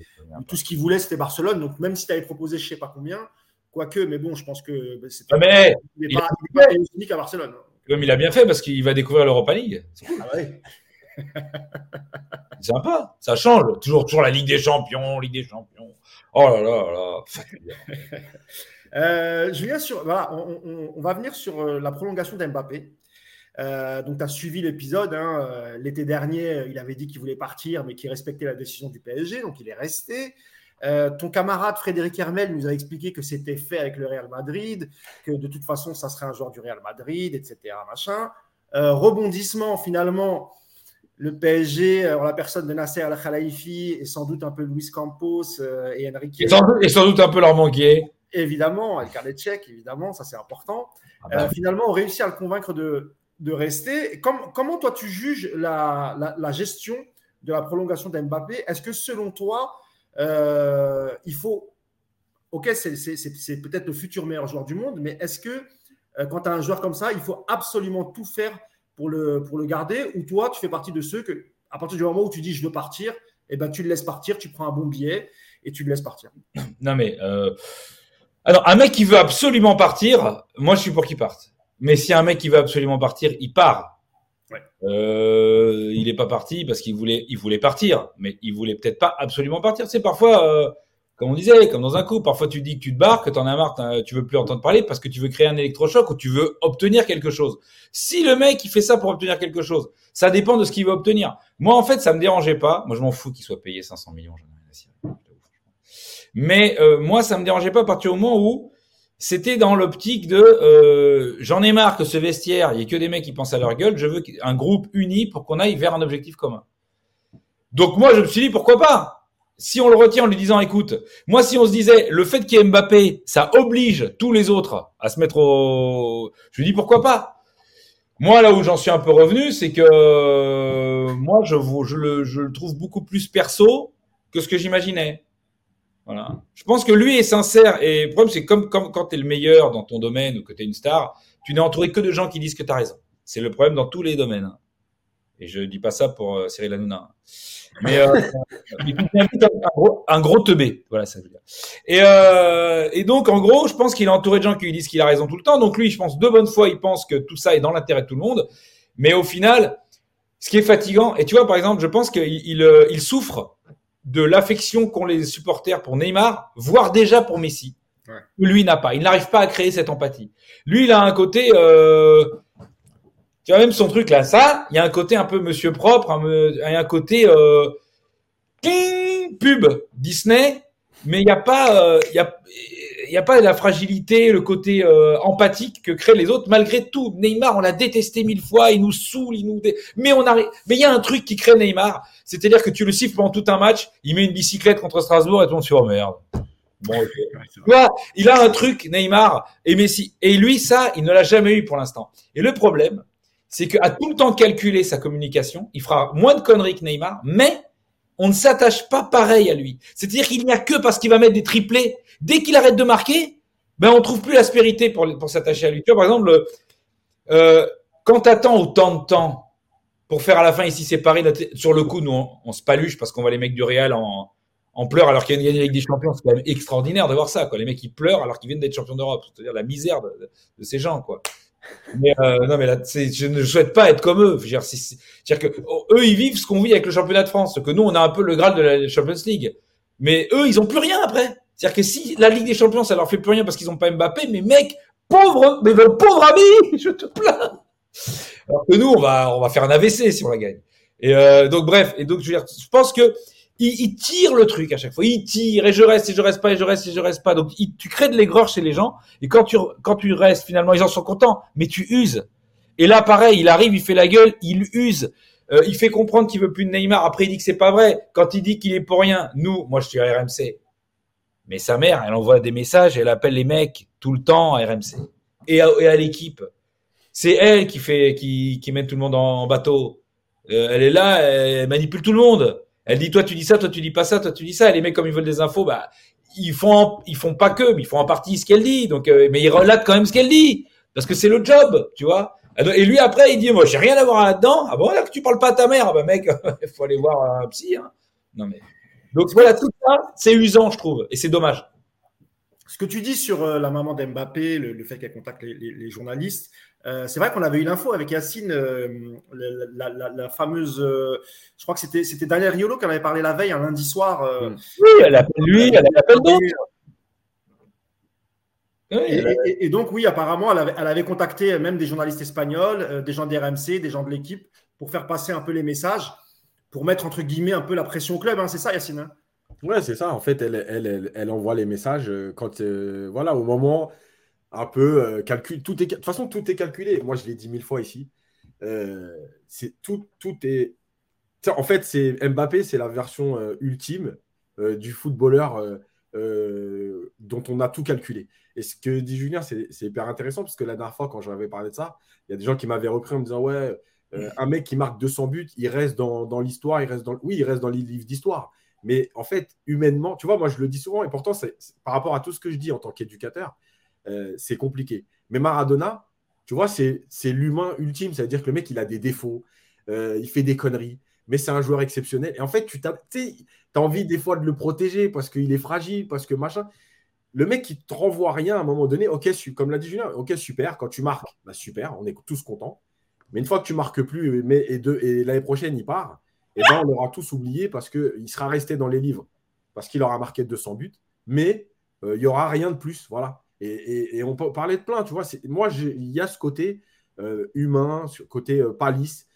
Tout ce qu'il voulait, c'était Barcelone. Donc, même si tu avais proposé je ne sais pas combien, quoique, mais bon, je pense que bah, c'était Ah, mais il n'est pas, il est pas unique à Barcelone. comme il a bien fait parce qu'il va découvrir l'Europa League. Ah ouais. Sympa, ça change. Toujours, toujours la Ligue des Champions, Ligue des Champions. Oh là là là. Euh, je viens sur. Voilà, on, va venir sur euh, la prolongation d'Mbappé. Euh, donc, tu as suivi l'épisode. hein, euh, L'été dernier, il avait dit qu'il voulait partir, mais qu'il respectait la décision du PSG, donc il est resté. Ton camarade Frédéric Hermel nous a expliqué que c'était fait avec le Real Madrid, que de toute façon, ça serait un joueur du Real Madrid, etc. Machin. Rebondissement, finalement, le PSG, en la personne de Nasser Al-Khelaifi et sans doute un peu Luis Campos euh, et Enrique. Et sans, doute- et sans doute un peu leur manquer. Évidemment, de chèques, évidemment, ça c'est important. Ah bah, Euh, finalement, on réussit à le convaincre de, de rester. Comme- comment toi tu juges la, la- la gestion de la prolongation d'Mbappé? Est-ce que selon toi, euh, il faut. Ok, c'est peut-être le futur meilleur joueur du monde, mais est-ce que euh, quand tu as un joueur comme ça, il faut absolument tout faire pour le, pour le garder Ou toi, tu fais partie de ceux que, à partir du moment où tu dis je veux partir, eh ben, tu le laisses partir, tu prends un bon billet et tu le laisses partir non mais, euh... alors un mec qui veut absolument partir, moi je suis pour qu'il parte. Mais si un mec qui veut absolument partir, il part. Ouais. Euh, il est pas parti parce qu'il voulait, il voulait partir, mais il voulait peut-être pas absolument partir. C'est parfois, euh, comme on disait, comme dans un coup, parfois tu dis que tu te barres, que t'en as marre, tu veux plus entendre parler parce que tu veux créer un électrochoc ou tu veux obtenir quelque chose. Si le mec il fait ça pour obtenir quelque chose, ça dépend de ce qu'il veut obtenir. Moi en fait, ça me dérangeait pas. Moi je m'en fous qu'il soit payé 500 millions. Mais euh, moi ça me dérangeait pas à partir du moment où c'était dans l'optique de euh, j'en ai marre que ce vestiaire, il y ait que des mecs qui pensent à leur gueule, je veux un groupe uni pour qu'on aille vers un objectif commun. Donc moi je me suis dit pourquoi pas? Si on le retient en lui disant écoute, moi si on se disait le fait qu'il y ait Mbappé, ça oblige tous les autres à se mettre au je lui dis pourquoi pas? Moi là où j'en suis un peu revenu, c'est que moi je, le, trouve beaucoup plus perso que ce que j'imaginais. Voilà. Je pense que lui est sincère et le problème c'est comme, quand tu es le meilleur dans ton domaine ou que tu es une star, tu n'es entouré que de gens qui disent que tu as raison. C'est le problème dans tous les domaines. Et je dis pas ça pour euh, Cyril Hanouna. Mais euh, un, gros, un gros teubé. Voilà, ça veut dire. Et, euh, et donc, en gros, je pense qu'il est entouré de gens qui lui disent qu'il a raison tout le temps. Donc, lui, je pense, de bonne foi, il pense que tout ça est dans l'intérêt de tout le monde. Mais au final, ce qui est fatigant, et tu vois, par exemple, je pense qu'il il, euh, il souffre de l'affection qu'ont les supporters pour Neymar, voire déjà pour Messi. Ouais. Lui n'a pas. Il n'arrive pas à créer cette empathie. Lui, il a un côté, euh, tu vois même son truc là, ça, il y a un côté un peu Monsieur propre, il y a un côté euh, pub Disney, mais il n'y a pas, euh, il y a, y a pas la fragilité, le côté euh, empathique que créent les autres. Malgré tout, Neymar, on l'a détesté mille fois, il nous saoule, il nous, dé- mais on arrive. Mais il y a un truc qui crée Neymar, c'est-à-dire que tu le siffles pendant tout un match, il met une bicyclette contre Strasbourg et se dit, oh merde. Bon, ok. Tu vois, il a un truc, Neymar et Messi. Et lui, ça, il ne l'a jamais eu pour l'instant. Et le problème, c'est qu'à tout le temps calculer sa communication, il fera moins de conneries que Neymar, mais on ne s'attache pas pareil à lui. C'est-à-dire qu'il n'y a que parce qu'il va mettre des triplés. Dès qu'il arrête de marquer, ben on trouve plus l'aspérité pour, s'attacher à lui. Tu par exemple, le- euh, quand tu attends autant de temps pour faire à la fin ici c'est Paris. Sur le coup, nous, on, se paluche parce qu'on voit les mecs du Real en, pleurs alors qu'il y a une Ligue des Champions. C'est quand même extraordinaire de voir ça. Quoi. Les mecs, ils pleurent alors qu'ils viennent d'être champions d'Europe. C'est-à-dire la misère de, de, ces gens. quoi. Mais euh, non, mais là, je ne souhaite pas être comme eux. C'est-à-dire que oh, eux, ils vivent ce qu'on vit avec le championnat de France. Que nous, on a un peu le graal de la Champions League. Mais eux, ils ont plus rien après. C'est-à-dire que si la Ligue des Champions, ça leur fait plus rien parce qu'ils ont pas Mbappé, mais mec, pauvre, mais pauvre ami, je te plains. Alors que nous, on va, on va faire un AVC si on la gagne. Et euh, donc bref, et donc je veux dire, je pense que il, tire le truc à chaque fois. Il tire et je reste et je reste pas et je reste et je reste pas. Donc tu crées de l'aigreur chez les gens et quand tu quand tu restes finalement ils en sont contents, mais tu uses. Et là pareil, il arrive, il fait la gueule, il use. Euh, il fait comprendre qu'il veut plus de Neymar. Après, il dit que c'est pas vrai. Quand il dit qu'il est pour rien, nous, moi, je suis à RMC. Mais sa mère, elle envoie des messages, elle appelle les mecs tout le temps à RMC et à, l'équipe. C'est elle qui fait, qui, qui met tout le monde en, bateau. Euh, elle est là, elle manipule tout le monde. Elle dit toi tu dis ça, toi tu dis pas ça, toi tu dis ça. Et les mecs comme ils veulent des infos, bah ils font, ils font pas que, mais ils font en partie ce qu'elle dit. Donc, euh, mais ils relatent quand même ce qu'elle dit parce que c'est le job, tu vois. Et lui après il dit moi j'ai rien à voir là-dedans. Ah bon là que tu parles pas à ta mère, ah bah mec, il faut aller voir un psy. Hein. Non mais donc voilà, tout ça, c'est usant, je trouve, et c'est dommage. Ce que tu dis sur euh, la maman d'Mbappé, le, fait qu'elle contacte les, journalistes, euh, c'est vrai qu'on avait eu l'info avec Yacine, euh, la, fameuse, je crois que c'était, c'était Daniel Riolo qui en avait parlé la veille, un lundi soir. Oui, elle appelle lui, elle appelle d'autres. et, donc, oui, apparemment, elle avait, elle avait, contacté même des journalistes espagnols, des gens d'RMC, des gens de l'équipe, pour faire passer un peu les messages pour mettre entre guillemets un peu la pression au club. Hein, c'est ça, Yacine hein? Ouais, c'est ça. En fait, elle, elle, elle, envoie les messages euh, quand, euh, voilà, au moment un peu euh, calcul. Tout est, de toute façon, tout est calculé. Moi, je l'ai dit mille fois ici. c'est tout, tout est. En fait, c'est Mbappé, c'est la version ultime du footballeur dont on a tout calculé. Et ce que dit Julien, c'est hyper intéressant parce que la dernière fois, quand j'avais parlé de ça, il y a des gens qui m'avaient repris en me disant Ouais, euh, un mec qui marque 200 buts, il reste dans, l'histoire, il reste dans, oui, il reste dans les livres d'histoire. Mais en fait, humainement, tu vois, moi je le dis souvent, et pourtant, c'est, par rapport à tout ce que je dis en tant qu'éducateur, euh, c'est compliqué. Mais Maradona, tu vois, c'est, l'humain ultime, c'est-à-dire que le mec, il a des défauts, euh, il fait des conneries, mais c'est un joueur exceptionnel. Et en fait, tu as, envie des fois de le protéger parce qu'il est fragile, parce que machin. Le mec, il te renvoie rien à un moment donné. Ok, comme l'a dit Julien, ok, super. Quand tu marques, bah, super, on est tous contents. Mais une fois que tu marques plus et, l'année prochaine, il part, eh ben, on l'aura tous oublié parce qu'il sera resté dans les livres, parce qu'il aura marqué 200 buts, mais euh, il n'y aura rien de plus. Voilà. Et, on peut parler de plein, tu vois. Moi, il y a ce côté euh, humain, ce côté euh, palisse.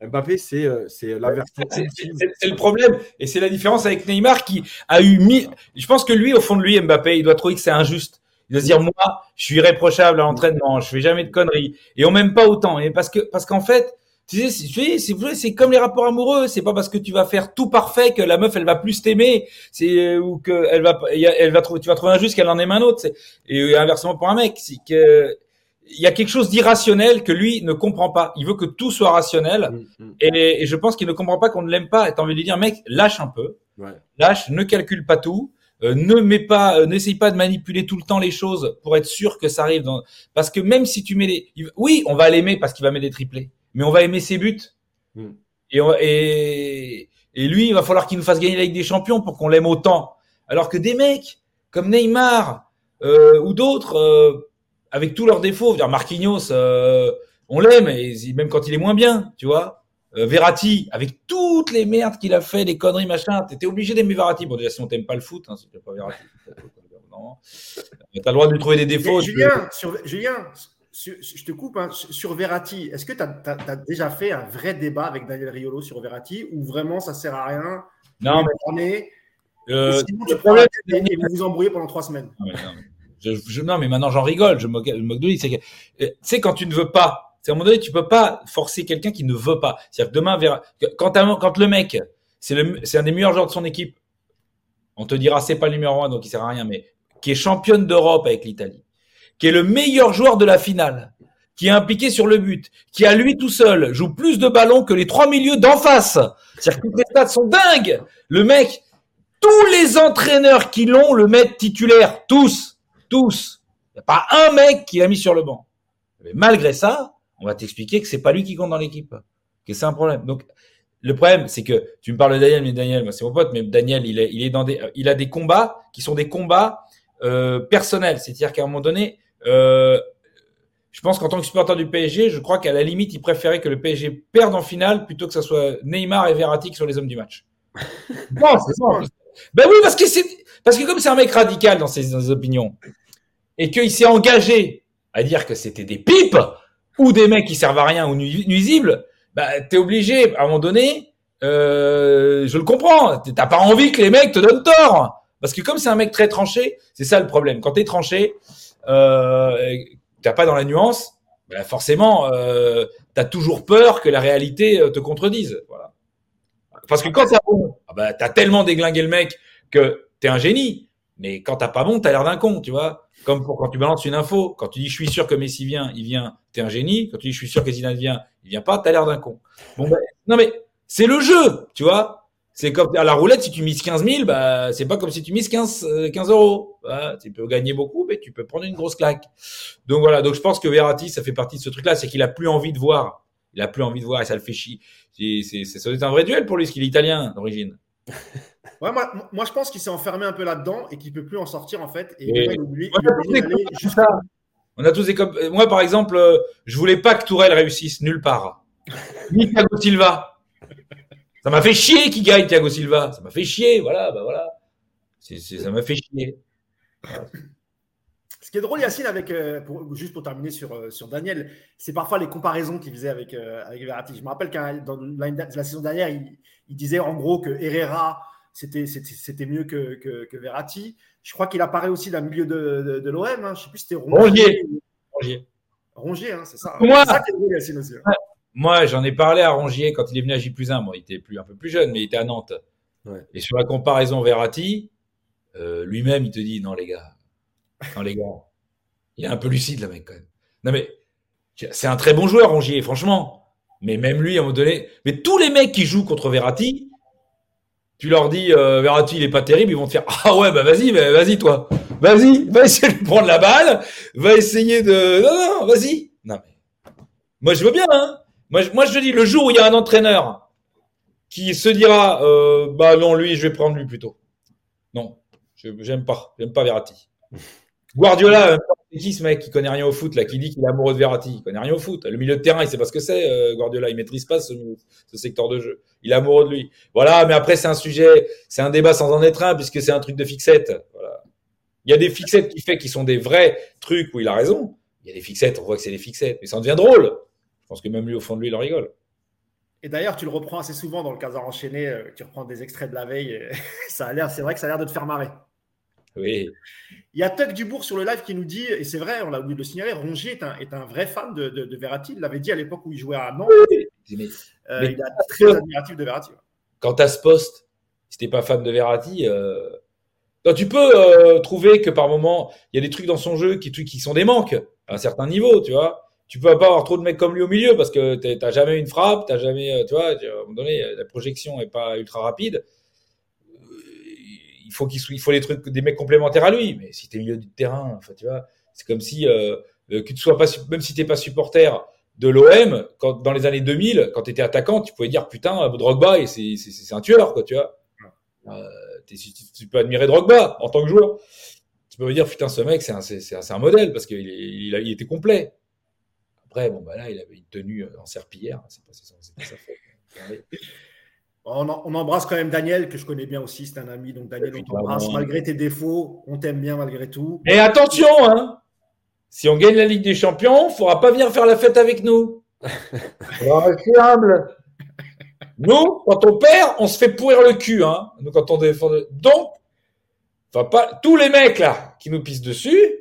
Mbappé, c'est la version. C'est le problème. Et c'est la différence avec Neymar qui a eu mis. Je pense que lui, au fond de lui, Mbappé, il doit trouver que c'est injuste. Il doit se dire, moi, je suis irréprochable à l'entraînement, je fais jamais de conneries. Et on m'aime pas autant. Et parce que, parce qu'en fait, tu sais, c'est, c'est comme les rapports amoureux. C'est pas parce que tu vas faire tout parfait que la meuf, elle va plus t'aimer. C'est, ou que elle va, elle va trouver, tu vas trouver injuste qu'elle en aime un autre. Et inversement pour un mec, c'est que, il y a quelque chose d'irrationnel que lui ne comprend pas. Il veut que tout soit rationnel. Mm, mm. Et, je pense qu'il ne comprend pas qu'on ne l'aime pas. Et t'as envie de lui dire, mec, lâche un peu. Lâche, ne calcule pas tout. Euh, ne mets pas, euh, n'essaye pas de manipuler tout le temps les choses pour être sûr que ça arrive. Dans... Parce que même si tu mets les, oui, on va l'aimer parce qu'il va mettre des triplés, mais on va aimer ses buts. Hmm. Et, et, et lui, il va falloir qu'il nous fasse gagner la Ligue des Champions pour qu'on l'aime autant. Alors que des mecs comme Neymar euh, ou d'autres, euh, avec tous leurs défauts, dire Marquinhos, on l'aime, même quand il est moins bien, tu vois. Euh, Verratti, avec toutes les merdes qu'il a fait, les conneries, machin, t'étais obligé d'aimer Verratti. Bon, déjà, si on t'aime pas le foot, hein, si pas Verratti, t'as le droit de lui trouver des défauts. Julien, sur, Julien je te coupe, hein, sur Verratti, est-ce que tu as, déjà fait un vrai débat avec Daniel Riolo sur Verratti ou vraiment ça sert à rien Non, mais. Euh, sinon, tu prends la tête et vous vous embrouillez pendant trois semaines? Non, mais, je, non, mais maintenant j'en rigole, je me moque, de lui. Tu sais, quand tu ne veux pas c'est à un moment donné, tu peux pas forcer quelqu'un qui ne veut pas. C'est-à-dire que demain, quand, quand le mec, c'est un des meilleurs joueurs de son équipe, on te dira c'est pas le numéro un, donc il sert à rien, mais qui est championne d'Europe avec l'Italie, qui est le meilleur joueur de la finale, qui est impliqué sur le but, qui à lui tout seul joue plus de ballons que les trois milieux d'en face. C'est-à-dire que les stats sont dingues. Le mec, tous les entraîneurs qui l'ont le mettent titulaire, tous, tous. Il n'y a pas un mec qui l'a mis sur le banc. Mais malgré ça, on va t'expliquer que c'est pas lui qui compte dans l'équipe. que c'est un problème. Donc, le problème, c'est que tu me parles de Daniel, mais Daniel, c'est mon pote, mais Daniel, il est, il est dans des, il a des combats qui sont des combats euh, personnels. C'est-à-dire qu'à un moment donné, euh, je pense qu'en tant que supporter du PSG, je crois qu'à la limite, il préférait que le PSG perde en finale plutôt que ce soit Neymar et Verratti qui soient les hommes du match. non, c'est ça. Ben oui, parce que c'est, parce que comme c'est un mec radical dans ses, dans ses opinions et qu'il s'est engagé à dire que c'était des pipes ou des mecs qui servent à rien ou nuisibles, bah t'es obligé à un moment donné. Euh, je le comprends. T'as pas envie que les mecs te donnent tort parce que comme c'est un mec très tranché, c'est ça le problème. Quand t'es tranché, euh, t'as pas dans la nuance, bah forcément, euh, t'as toujours peur que la réalité euh, te contredise. Voilà. Parce que quand t'as bon, ah bah, t'as tellement déglingué le mec que t'es un génie. Mais quand t'as pas bon, t'as l'air d'un con, tu vois. Comme pour quand tu balances une info, quand tu dis je suis sûr que Messi vient, il vient, t'es un génie. Quand tu dis je suis sûr que Zidane vient, il vient pas, t'as l'air d'un con. Bon, ben, non mais c'est le jeu, tu vois. C'est comme à la roulette, si tu mises 15 000, bah, c'est pas comme si tu mises 15, 15 euh, euros. tu peux gagner beaucoup, mais tu peux prendre une grosse claque. Donc voilà. Donc je pense que Verratti, ça fait partie de ce truc-là, c'est qu'il a plus envie de voir. Il a plus envie de voir et ça le fait chier. C'est, c'est, c'est, ça doit être un vrai duel pour lui, parce qu'il est italien d'origine. Ouais, moi, moi, je pense qu'il s'est enfermé un peu là-dedans et qu'il peut plus en sortir en fait. Et, et... On a tous des moi par exemple, euh, je voulais pas que Tourelle réussisse nulle part. Ni Thiago Silva. Ça m'a fait chier qu'il gagne Thiago Silva. Ça m'a fait chier, voilà, bah voilà. C'est, ça m'a fait chier. Ce qui est drôle, Yacine, avec, euh, juste pour terminer sur, euh, sur Daniel, c'est parfois les comparaisons qu'il faisait avec, euh, avec Verratti. Je me rappelle qu'à dans la, la, saison dernière, il, il, disait en gros que Herrera, c'était, mieux que, que, que, Verratti. Je crois qu'il apparaît aussi d'un milieu de, de, de l'OM. Hein. Je ne sais plus si c'était Rongier. Rongier. Rongier, hein, c'est ça. Moi, c'est ça qui est drôle, Yacine aussi. Moi, j'en ai parlé à Rongier quand il est venu à J plus 1. Moi, il était plus, un peu plus jeune, mais il était à Nantes. Ouais. Et sur la comparaison Verratti, euh, lui-même, il te dit non, les gars, non, les gars, il est un peu lucide, le mec, quand même. Non, mais c'est un très bon joueur, Rongier, franchement. Mais même lui, à un moment donné, mais tous les mecs qui jouent contre Verratti, tu leur dis euh, Verratti, il est pas terrible, ils vont te faire ah ouais, bah vas-y, bah, vas-y toi, vas-y, va essayer de prendre la balle, va essayer de non non, vas-y. Non mais moi je veux bien, hein. Moi, moi, je dis, le jour où il y a un entraîneur qui se dira, euh, bah non, lui, je vais prendre lui plutôt. Non, j'aime pas, j'aime pas Verratti. Guardiola, euh, c'est qui ce mec qui connaît rien au foot là, qui dit qu'il est amoureux de Verratti Il connaît rien au foot. Le milieu de terrain, il sait pas ce que c'est. Euh, Guardiola, il maîtrise pas ce, ce, secteur de jeu. Il est amoureux de lui. Voilà, mais après c'est un sujet, c'est un débat sans en être un puisque c'est un truc de fixette. Voilà. Il y a des fixettes qui fait qui sont des vrais trucs où il a raison. Il y a des fixettes, on voit que c'est des fixettes, mais ça en devient drôle. Je pense que même lui, au fond de lui, il en rigole. Et d'ailleurs, tu le reprends assez souvent dans le casar enchaîné. Euh, tu reprends des extraits de la veille. ça a l'air, c'est vrai que ça a l'air de te faire marrer. Oui. Il y a Tuck Dubourg sur le live qui nous dit, et c'est vrai, on l'a oublié de le signaler, Rongier est un, est un vrai fan de, de, de Verratti. Il l'avait dit à l'époque où il jouait à Nantes. Oui, mais, euh, mais, il est très admiratif de Verratti. Quant à ce poste, si t'es pas fan de Verratti, euh... tu peux euh, trouver que par moment, il y a des trucs dans son jeu qui, qui sont des manques à un certain niveau, tu vois tu peux pas avoir trop de mecs comme lui au milieu parce que t'as jamais une frappe, t'as jamais, euh, tu vois, à un moment donné, la projection est pas ultra rapide. Il faut qu'il il faut les trucs, des mecs complémentaires à lui. Mais si t'es milieu du terrain, enfin, tu vois, c'est comme si euh, que tu sois pas, même si t'es pas supporter de l'OM, quand dans les années 2000, quand t'étais attaquant, tu pouvais dire putain, Drogba, c'est c'est un tueur, quoi, tu vois. Euh, tu peux admirer Drogba en tant que joueur. Tu peux me dire putain, ce mec, c'est un, c'est un, modèle parce qu'il il, il était complet. Après, bon, bah là, il avait une tenue euh, en serpillière. C'est pas, pas sa faute. On, on, embrasse quand même Daniel, que je connais bien aussi, c'est un ami. Donc Daniel, on t'embrasse malgré tes défauts. On t'aime bien malgré tout. Et attention, hein, si on gagne la Ligue des Champions, il ne faudra pas venir faire la fête avec nous. On rester humble. Nous, quand on perd, on se fait pourrir le cul. Hein. Nous, quand on défend. Donc, pas, tous les mecs là qui nous pissent dessus,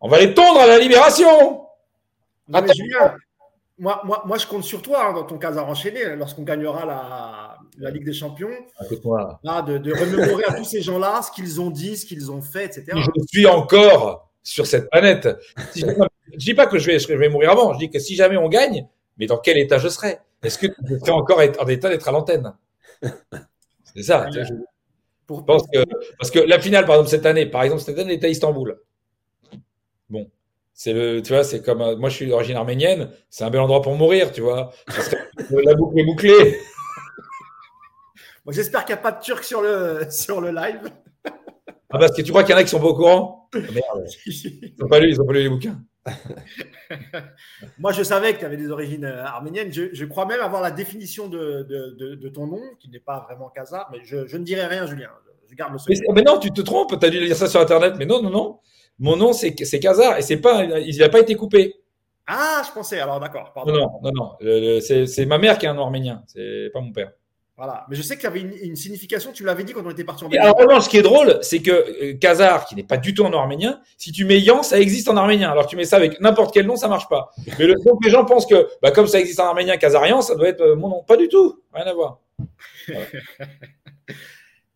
on va les tondre à la libération. Julien, moi, moi, moi, je compte sur toi hein, dans ton cas à enchaîner lorsqu'on gagnera la, la, Ligue des Champions. Là, de, de remémorer à tous ces gens-là ce qu'ils ont dit, ce qu'ils ont fait, etc. Je suis encore sur cette planète. Si je ne dis pas que je vais, je vais mourir avant. Je dis que si jamais on gagne, mais dans quel état je serai? Est-ce que je serai encore en état d'être à l'antenne? C'est ça. Je pense que, parce que la finale, par exemple, cette année, par exemple, cette année, était à Istanbul. Bon, C'est le, tu vois, c'est comme euh, moi je suis d'origine arménienne, c'est un bel endroit pour mourir, tu vois. la boucle est bouclée. Bon, J'espère qu'il n'y a pas de Turc sur le, sur le live. Ah parce que tu crois qu'il y en a qui sont pas au courant? Ah, Merde, ils n'ont pas lu, ils ont pas lu les bouquins. Moi, je savais que tu avais des origines euh, arméniennes. Je, je crois même avoir la définition de, de, de, de ton nom, qui n'est pas vraiment Khazar, mais je, je ne dirai rien, Julien. Je garde le Mais, secret. mais non, tu te trompes, tu as dû lire ça sur internet, mais non, non, non. Mon nom c'est Kazar et c'est pas, il n'a pas été coupé. Ah, je pensais. Alors, d'accord. Non, Pardon. non, non, non. C'est ma mère qui est un nom arménien, c'est pas mon père. Voilà. Mais je sais qu'il y avait une, une signification. Tu l'avais dit quand on était parti en Et Belgique. en revanche, ce qui est drôle, c'est que euh, Khazar, qui n'est pas du tout en arménien, si tu mets Yan, ça existe en arménien. Alors tu mets ça avec n'importe quel nom, ça marche pas. Mais le, donc les gens pensent que, bah, comme ça existe en arménien, Khazarian, ça doit être euh, mon nom. Pas du tout. Rien à voir.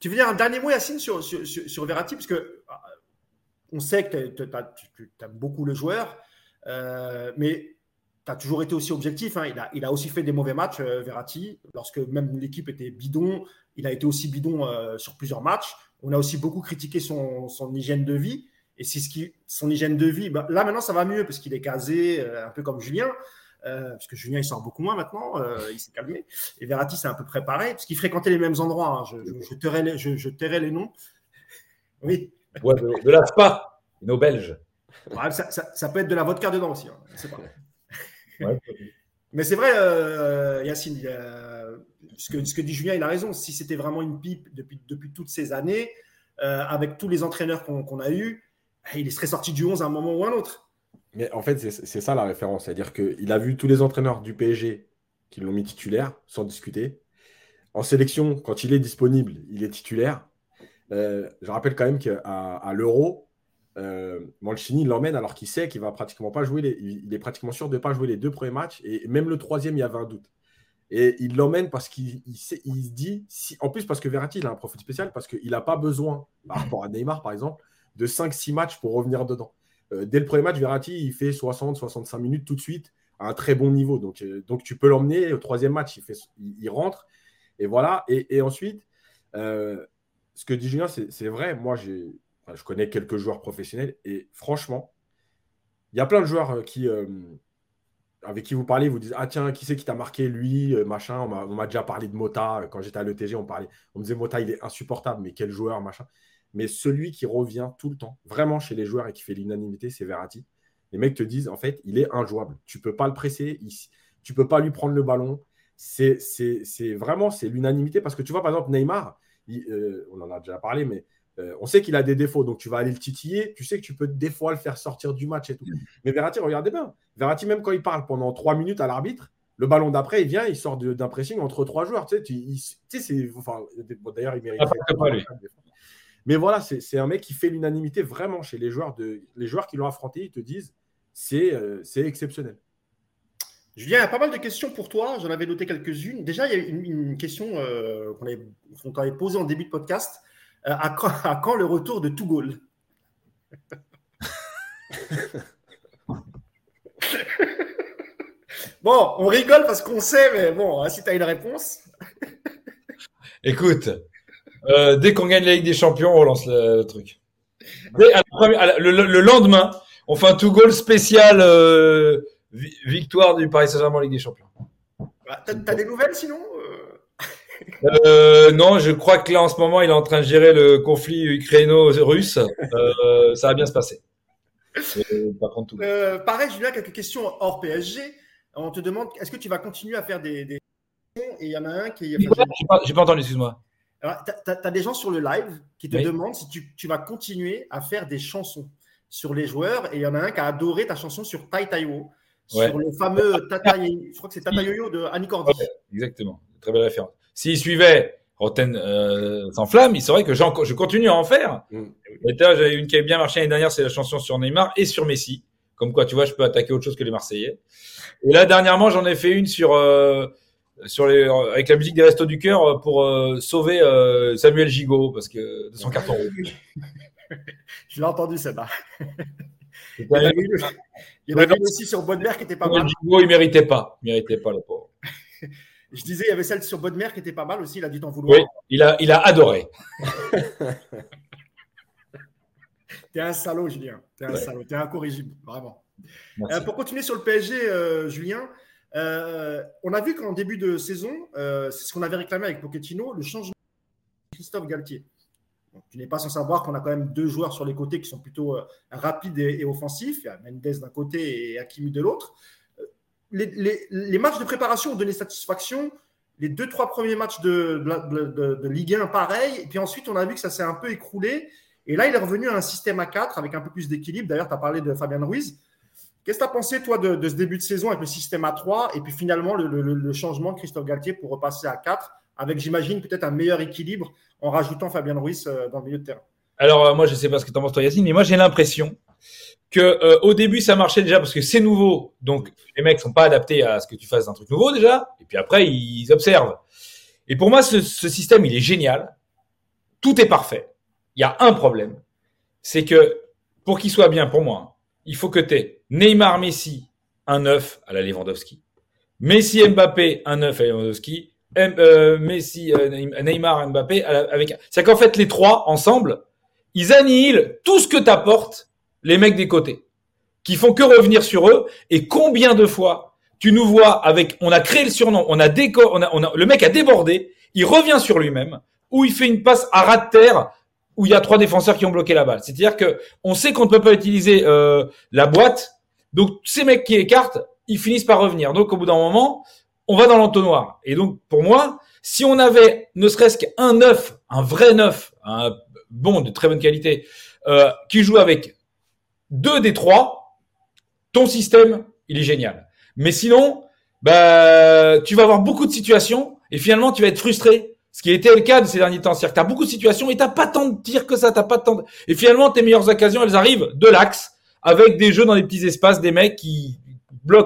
Tu veux dire un dernier mot, Yacine, sur, sur, sur, sur Verratti Parce que on sait que tu aimes beaucoup le joueur, euh, mais tu as toujours été aussi objectif. hein. Il, a, aussi fait des mauvais matchs, euh, Verratti. Lorsque même l'équipe était bidon, il a été aussi bidon euh, sur plusieurs matchs. On a aussi beaucoup critiqué son, hygiène de vie. Et c'est ce qui, son hygiène de vie, bah, là maintenant ça va mieux parce qu'il est casé, euh, un peu comme Julien. Parce que Julien il sort beaucoup moins maintenant, il s'est calmé. Et Verratti c'est un peu près pareil, parce qu'il fréquentait les mêmes endroits. hein. Je, je, je, tairai les, je tairai les noms. Oui, Ouais, de, de la SPA, nos Belges. Ouais, ça, ça- ça peut être de la vodka dedans aussi. hein. Pas. Ouais. Mais c'est vrai, euh, Yacine, ce, que, ce que dit Julien, il a raison. Si c'était vraiment une pipe depuis, depuis toutes ces années, euh, avec tous les entraîneurs qu'on a eus, il serait sorti du 11 à un moment ou un autre. Mais en fait, c'est ça la référence. C'est-à-dire qu'il a vu tous les entraîneurs du PSG qui l'ont mis titulaire, sans discuter. En sélection, quand il est disponible, il est titulaire. Euh, je rappelle quand même qu'à à l'Euro, euh, Mancini l'emmène alors qu'il sait qu'il va pratiquement pas jouer les, il est pratiquement sûr de ne pas jouer les deux premiers matchs et même le troisième il y avait un doute. Et il l'emmène parce qu'il il se dit si, en plus parce que Verratti il a un profil spécial parce qu'il n'a pas besoin par rapport à Neymar par exemple de 5-6 matchs pour revenir dedans. Euh, dès le premier match Verratti il fait 60-65 minutes tout de suite à un très bon niveau. Donc, euh, donc tu peux l'emmener au troisième match il, fait, il, il rentre et voilà. Et, et ensuite ce que dit Julien c'est vrai moi je connais quelques joueurs professionnels et franchement, il y a plein de joueurs euh, qui, euh, avec qui vous parlez, vous disent Ah tiens, qui c'est qui t'a marqué Lui, euh, machin. On m'a- déjà parlé de Mota. Quand j'étais à l'ETG, on, parlait, on me disait Mota, il est insupportable, mais quel joueur, machin. Mais celui qui revient tout le temps, vraiment chez les joueurs et qui fait l'unanimité, c'est Verratti. Les mecs te disent En fait, il est injouable. Tu peux pas le presser, il- tu peux pas lui prendre le ballon. C'est vraiment c'est l'unanimité parce que tu vois, par exemple, Neymar, il- euh, on en a déjà parlé, mais euh, on sait qu'il a des défauts, donc tu vas aller le titiller. Tu sais que tu peux des fois le faire sortir du match et tout. Mais Verratti, regardez bien. Verratti, même quand il parle pendant trois minutes à l'arbitre, le ballon d'après, il vient, il sort d'un pressing entre trois joueurs. Tu sais, tu, il- tu sais, c'est. Enfin, bon, d'ailleurs, il mérite. Ah, pas lui. Mais voilà, c'est un mec qui fait l'unanimité vraiment chez les joueurs, de, les joueurs qui l'ont affronté. Ils te disent c'est euh, c'est exceptionnel. Julien, il y a pas mal de questions pour toi. J'en avais noté quelques-unes. Déjà, il y a une, question euh, qu'on avait, posée en début de podcast. Euh, à, quand, le retour de Tougol Bon, on rigole parce qu'on sait, mais bon, hein, si tu as une réponse. Écoute, euh, dès qu'on gagne la Ligue des Champions, on lance le, truc. Le, le- le lendemain, on fait un two goal spécial victoire du Paris Saint-Germain en Ligue des Champions. Bah, T'as as des nouvelles sinon Euh, Euh, non, je crois que là en ce moment, il est en train de gérer le conflit ukraino-russe. Euh, ça va bien se passer. Par contre, tout. euh, Pareil, Julien, quelques questions hors PSG. On te demande est-ce que tu vas continuer à faire des. des... Et il y en a un qui. enfin, J'ai pas, entendu, excuse-moi. Alors, tu as, des gens sur le live qui te Oui. demandent si tu, tu vas continuer à faire des chansons sur les joueurs. Et il y en a un qui a adoré ta chanson sur Tai Taiwo, Ouais. sur le fameux Tata, je crois que c'est Tata Yo-Yo de Annie Cordy. Ouais. Exactement. Très belle référence. S'il suivait Rotten euh, sans flamme, il saurait que j'en- je continue à en faire. Mm. Et là, j'avais une qui a bien marché l'année dernière, c'est la chanson sur Neymar et sur Messi. Comme quoi, tu vois, je peux attaquer autre chose que les Marseillais. Et là, dernièrement, j'en ai fait une sur euh, sur les avec la musique des Restos du Cœur euh, pour euh, sauver euh, Samuel Gigot parce que de son carton rouge. Je l'ai entendu celle-là. Il y en avait une- il y en avait une aussi sur Bodmer qui était pas mal. Il méritait pas, il méritait pas le pauvre. Je disais, il y avait celle sur Bodmer qui était pas mal aussi. Il a dû t'en vouloir. Oui, il a il a adoré. T'es un salaud, Julien. T'es un Ouais. salaud. T'es incorrigible, vraiment. Euh, pour continuer sur le PSG, euh, Julien, euh, on a vu qu'en début de saison, c'est ce qu'on avait réclamé avec Pochettino, le changement de Christophe Galtier. Tu n'es pas sans savoir qu'on a quand même deux joueurs sur les côtés qui sont plutôt rapides et, offensifs. Il y a Mendes d'un côté et Hakimi de l'autre. Les, matchs de préparation ont donné satisfaction. Les deux, trois premiers matchs de, Ligue 1, pareil. Et puis ensuite, on a vu que ça s'est un peu écroulé. Et là, il est revenu à un système à 4 avec un peu plus d'équilibre. D'ailleurs, tu as parlé de Fabien Ruiz. Qu'est-ce que tu as pensé, toi, de, ce début de saison avec le système à 3 et puis finalement le, changement de Christophe Galtier pour repasser à 4 avec, j'imagine, peut-être un meilleur équilibre en rajoutant Fabien Ruiz euh, dans le milieu de terrain Alors, euh, moi, je sais pas ce que tu en penses, toi, Yacine, mais moi, j'ai l'impression que euh, au début, ça marchait déjà parce que c'est nouveau. Donc, les mecs sont pas adaptés à ce que tu fasses un truc nouveau déjà. Et puis après, ils observent. Et pour moi, ce, ce système, il est génial. Tout est parfait. Il y a un problème. C'est que pour qu'il soit bien pour moi, il faut que tu aies Neymar, Messi, un 9 à la Lewandowski. Messi, Mbappé, un 9 à Lewandowski. Euh, Messi, euh, Neymar, Mbappé, avec. C'est qu'en fait, les trois ensemble, ils annihilent tout ce que t'apportent les mecs des côtés, qui font que revenir sur eux. Et combien de fois tu nous vois avec, on a créé le surnom, on a décor, on a, on a, le mec a débordé, il revient sur lui-même, ou il fait une passe à ras de terre où il y a trois défenseurs qui ont bloqué la balle. C'est-à-dire que on sait qu'on ne peut pas utiliser euh, la boîte, donc ces mecs qui écartent, ils finissent par revenir. Donc au bout d'un moment, on va dans l'entonnoir. Et donc pour moi, si on avait ne serait-ce qu'un neuf, un vrai neuf, un bon de très bonne qualité, euh, qui joue avec deux des trois, ton système, il est génial. Mais sinon, bah, tu vas avoir beaucoup de situations et finalement tu vas être frustré ce qui était le cas de ces derniers temps. C'est-à-dire que tu as beaucoup de situations et tu pas tant de tirs que ça. T'as pas tant. Et finalement, tes meilleures occasions, elles arrivent de l'axe avec des jeux dans les petits espaces, des mecs qui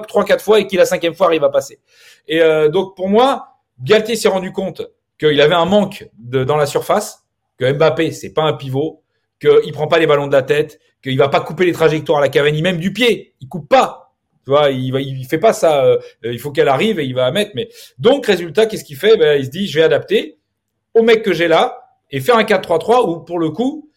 trois, quatre fois et qui la cinquième fois arrivent à passer. Et euh, donc, pour moi, Galtier s'est rendu compte qu'il avait un manque dans la surface, que Mbappé, c'est pas un pivot, qu'il prend pas les ballons de la tête, qu'il va pas couper les trajectoires à la Cavani, même du pied. Il coupe pas. Tu vois, il va, il fait pas ça. Euh, il faut qu'elle arrive et il va mettre. Mais donc, résultat, qu'est-ce qu'il fait? Ben, Il se dit, je vais adapter au mec que j'ai là et faire un 4-3-3 où, pour le coup,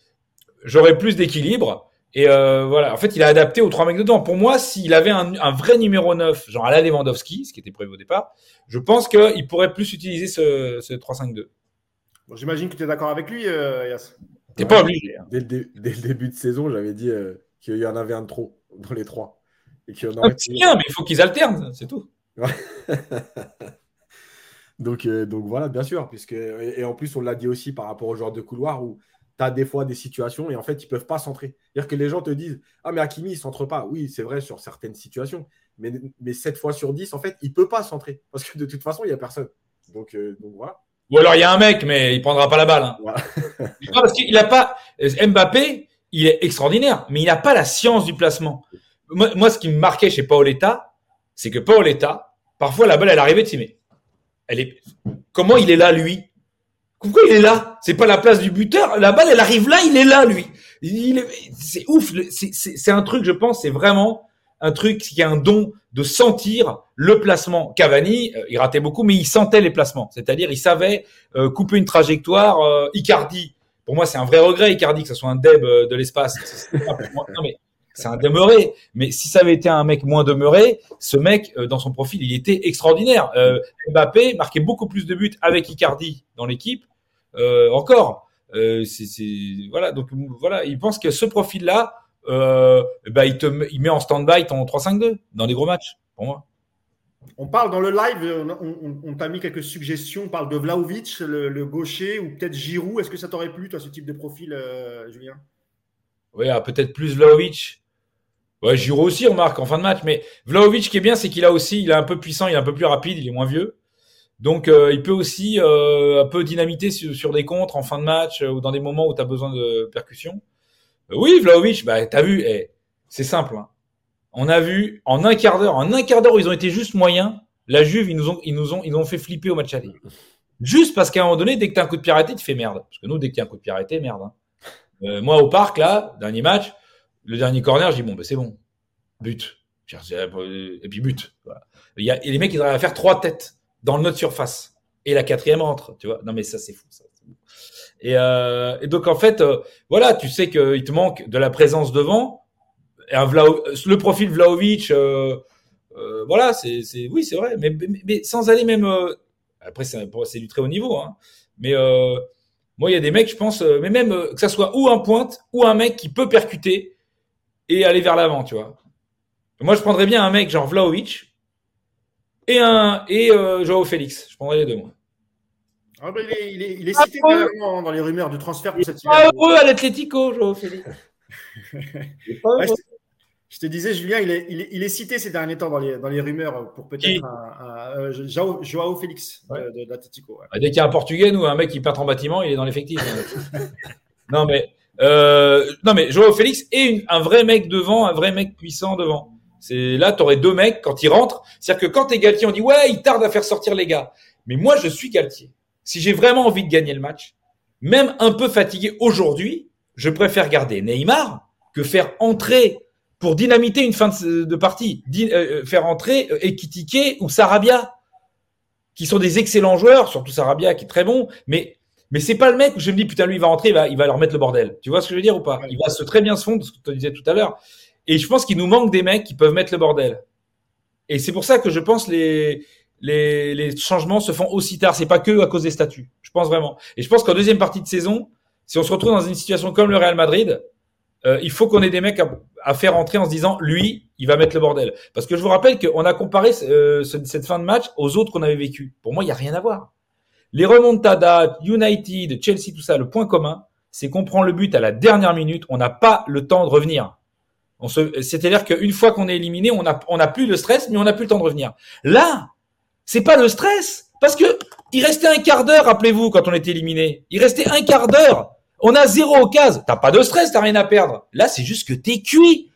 j'aurai plus d'équilibre. Et euh, voilà, en fait, il a adapté aux trois mecs dedans. Pour moi, s'il avait un, un, vrai numéro 9, genre à la Lewandowski, ce qui était prévu au départ, je pense qu'il pourrait plus utiliser ce, ce 3-5-2. Bon, J'imagine que tu es d'accord avec lui, euh, Yass. T'es pas obligé. Hein. Dès, le début de saison, j'avais dit euh, qu'il y en avait un de trop dans les trois. Ah, c'est bien, mais il faut qu'ils alternent, c'est tout. donc, euh, donc voilà, bien sûr. Puisque, et, en plus, on l'a dit aussi par rapport aux joueurs de couloir où tu as des fois des situations et en fait, ils ne peuvent pas centrer. C'est-à-dire que les gens te disent Ah, mais Hakimi, il ne centre pas. Oui, c'est vrai sur certaines situations. Mais, mais 7 fois sur 10, en fait, il ne peut pas centrer. Parce que de toute façon, il n'y a personne. Donc, euh, donc voilà. Ou alors il y a un mec, mais il prendra pas la balle. Hein. parce qu'il n'a pas. Mbappé, il est extraordinaire, mais il n'a pas la science du placement moi, ce qui me marquait chez Paoletta, c'est que Paoletta, parfois la balle, elle arrivait, tu mais elle est, comment il est là, lui? Pourquoi il est là? C'est pas la place du buteur? La balle, elle arrive là, il est là, lui. Il c'est ouf. C'est un truc, je pense, c'est vraiment un truc qui a un don de sentir le placement. Cavani, euh, il ratait beaucoup, mais il sentait les placements. C'est-à-dire, il savait euh, couper une trajectoire. Euh, Icardi, pour moi, c'est un vrai regret, Icardi, que ce soit un deb de l'espace. c'est un demeuré. Mais si ça avait été un mec moins demeuré, ce mec, euh, dans son profil, il était extraordinaire. Euh, Mbappé marquait beaucoup plus de buts avec Icardi dans l'équipe. Euh, encore. c'est, voilà. Donc voilà, il pense que ce profil-là, bah, il, te, il met en stand-by ton 3-5-2 dans des gros matchs, pour moi. On parle dans le live, on, t'a mis quelques suggestions. On parle de Vlaovic, le, gaucher, ou peut-être Giroud. Est-ce que ça t'aurait plu, toi, ce type de profil, Julien? Oui, ah, peut-être plus Vlaovic. Ouais, Giroud aussi, remarque, en fin de match. Mais Vlaovic, qui est bien, c'est qu'il a aussi, il est un peu puissant, il est un peu plus rapide, il est moins vieux. Donc, euh, il peut aussi euh, un peu dynamiter sur, des contres en fin de match euh, ou dans des moments où tu as besoin de percussion. oui, Vlaovic, bah, tu as vu, eh, c'est simple. Hein. On a vu en un quart d'heure, en un quart d'heure, ils ont été juste moyens. La Juve, ils nous ont, ils nous ont, ils ont fait flipper au match aller. Juste parce qu'à un moment donné, dès que tu as un coup de pied arrêté, tu fais merde. Parce que nous, dès y a un coup de pied arrêté, merde. Hein. moi, au parc, là, dernier match, le dernier corner, je dis bon, ben c'est bon, but. Et puis but. Il y a les mecs, ils arrivent à faire trois têtes dans notre surface. Et la quatrième rentre, tu vois. Non, mais ça, c'est fou. Et, euh, et, donc, en fait, euh, voilà, tu sais qu'il te manque de la présence devant. un Vla- le profil Vlaovic, euh, euh, voilà, c'est, oui, c'est vrai, mais, mais, sans aller même. euh, après, c'est, du très haut niveau, hein. Mais euh, moi, il y a des mecs, je pense, euh, mais même euh, que ça soit ou un pointe ou un mec qui peut percuter et aller vers l'avant, tu vois. Moi, je prendrais bien un mec genre Vlaovic et un et euh, Joao Félix. Je prendrais les deux, moi. Ah, bah, il, est, il, est, il est Ah, cité carrément dans les rumeurs de transfert pour cette Pas saison. heureux à l'Atlético, Joao Félix. Ouais, je, je te disais, Julien, il est, il est, il est cité ces derniers temps dans les, dans les rumeurs pour peut-être Qui un, un, euh, Joao, Joao Félix de, Ouais. de, de l'Atlético. ouais. Bah, Dès qu'il y a un Portugais ou un mec qui peintre en bâtiment, il est dans l'effectif. hein. non mais euh, non mais Joao Félix est une- un vrai mec devant, un vrai mec puissant devant. C'est là, t'aurais deux mecs quand ils rentrent. C'est-à-dire que quand t'es Galtier, on dit ouais, il tarde à faire sortir les gars. Mais moi, je suis Galtier. Si j'ai vraiment envie de gagner le match, même un peu fatigué aujourd'hui, je préfère garder Neymar que faire entrer pour dynamiter une fin de, partie, Di- euh, faire entrer euh, ou Sarabia, qui sont des excellents joueurs, surtout Sarabia qui est très bon, mais mais c'est pas le mec où je me dis putain lui il va rentrer, il va, il va leur mettre le bordel. Tu vois ce que je veux dire ou pas? Il va se très bien se fondre, ce que tu disais tout à l'heure. Et je pense qu'il nous manque des mecs qui peuvent mettre le bordel. Et c'est pour ça que je pense les les, les changements se font aussi tard. C'est pas que à cause des statuts. Je pense vraiment. Et je pense qu'en deuxième partie de saison, si on se retrouve dans une situation comme le Real Madrid, euh, il faut qu'on ait des mecs à, à faire entrer en se disant lui, il va mettre le bordel. Parce que je vous rappelle qu'on a comparé euh, ce- cette fin de match aux autres qu'on avait vécu. Pour moi, il y a rien à voir. Les remontadas, United, Chelsea, tout ça, le point commun, c'est qu'on prend le but à la dernière minute. On n'a pas le temps de revenir. C'est-à-dire qu'une fois qu'on est éliminé, on a, on a plus le stress, mais on n'a plus le temps de revenir. Là, c'est pas le stress, parce que il restait un quart d'heure, rappelez-vous, quand on était éliminé. Il restait un quart d'heure. On a zéro occasion. T'as pas de stress, t'as rien à perdre. Là, c'est juste que t'es cuit.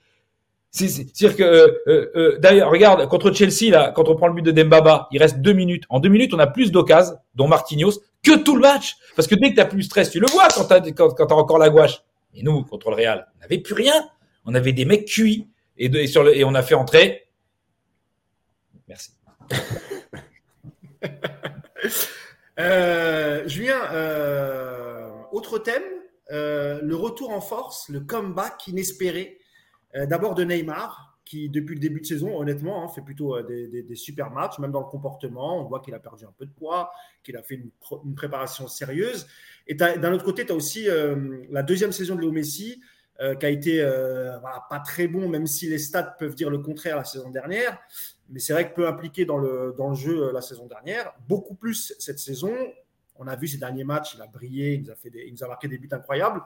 C'est, c'est, c'est-à-dire que, euh, euh, d'ailleurs, regarde, contre Chelsea, là, quand on prend le but de Dembaba, il reste deux minutes. En deux minutes, on a plus d'occasions, dont Marquinhos, que tout le match. Parce que dès que t'as plus de stress, tu le vois quand t'as, quand, quand encore la gouache. Et nous, contre le Real, on n'avait plus rien. On avait des mecs cuits. Et, et, sur le, et on a fait entrer. Merci. Euh, Julien, euh, autre thème, euh, le retour en force, le comeback inespéré, euh, d'abord de Neymar, qui depuis le début de saison, honnêtement, hein, fait plutôt euh, des, super matchs, même dans le comportement. On voit qu'il a perdu un peu de poids, qu'il a fait une, préparation sérieuse. Et d'un autre côté, tu as aussi euh, la deuxième saison de Léo Messi, euh, qui a été pas très bon, même si les stats peuvent dire le contraire la saison dernière mais c'est vrai que peu impliqué dans le, dans le jeu euh, la saison dernière, beaucoup plus cette saison. On a vu ces derniers matchs, il a brillé, il nous a, fait des, il nous a marqué des buts incroyables.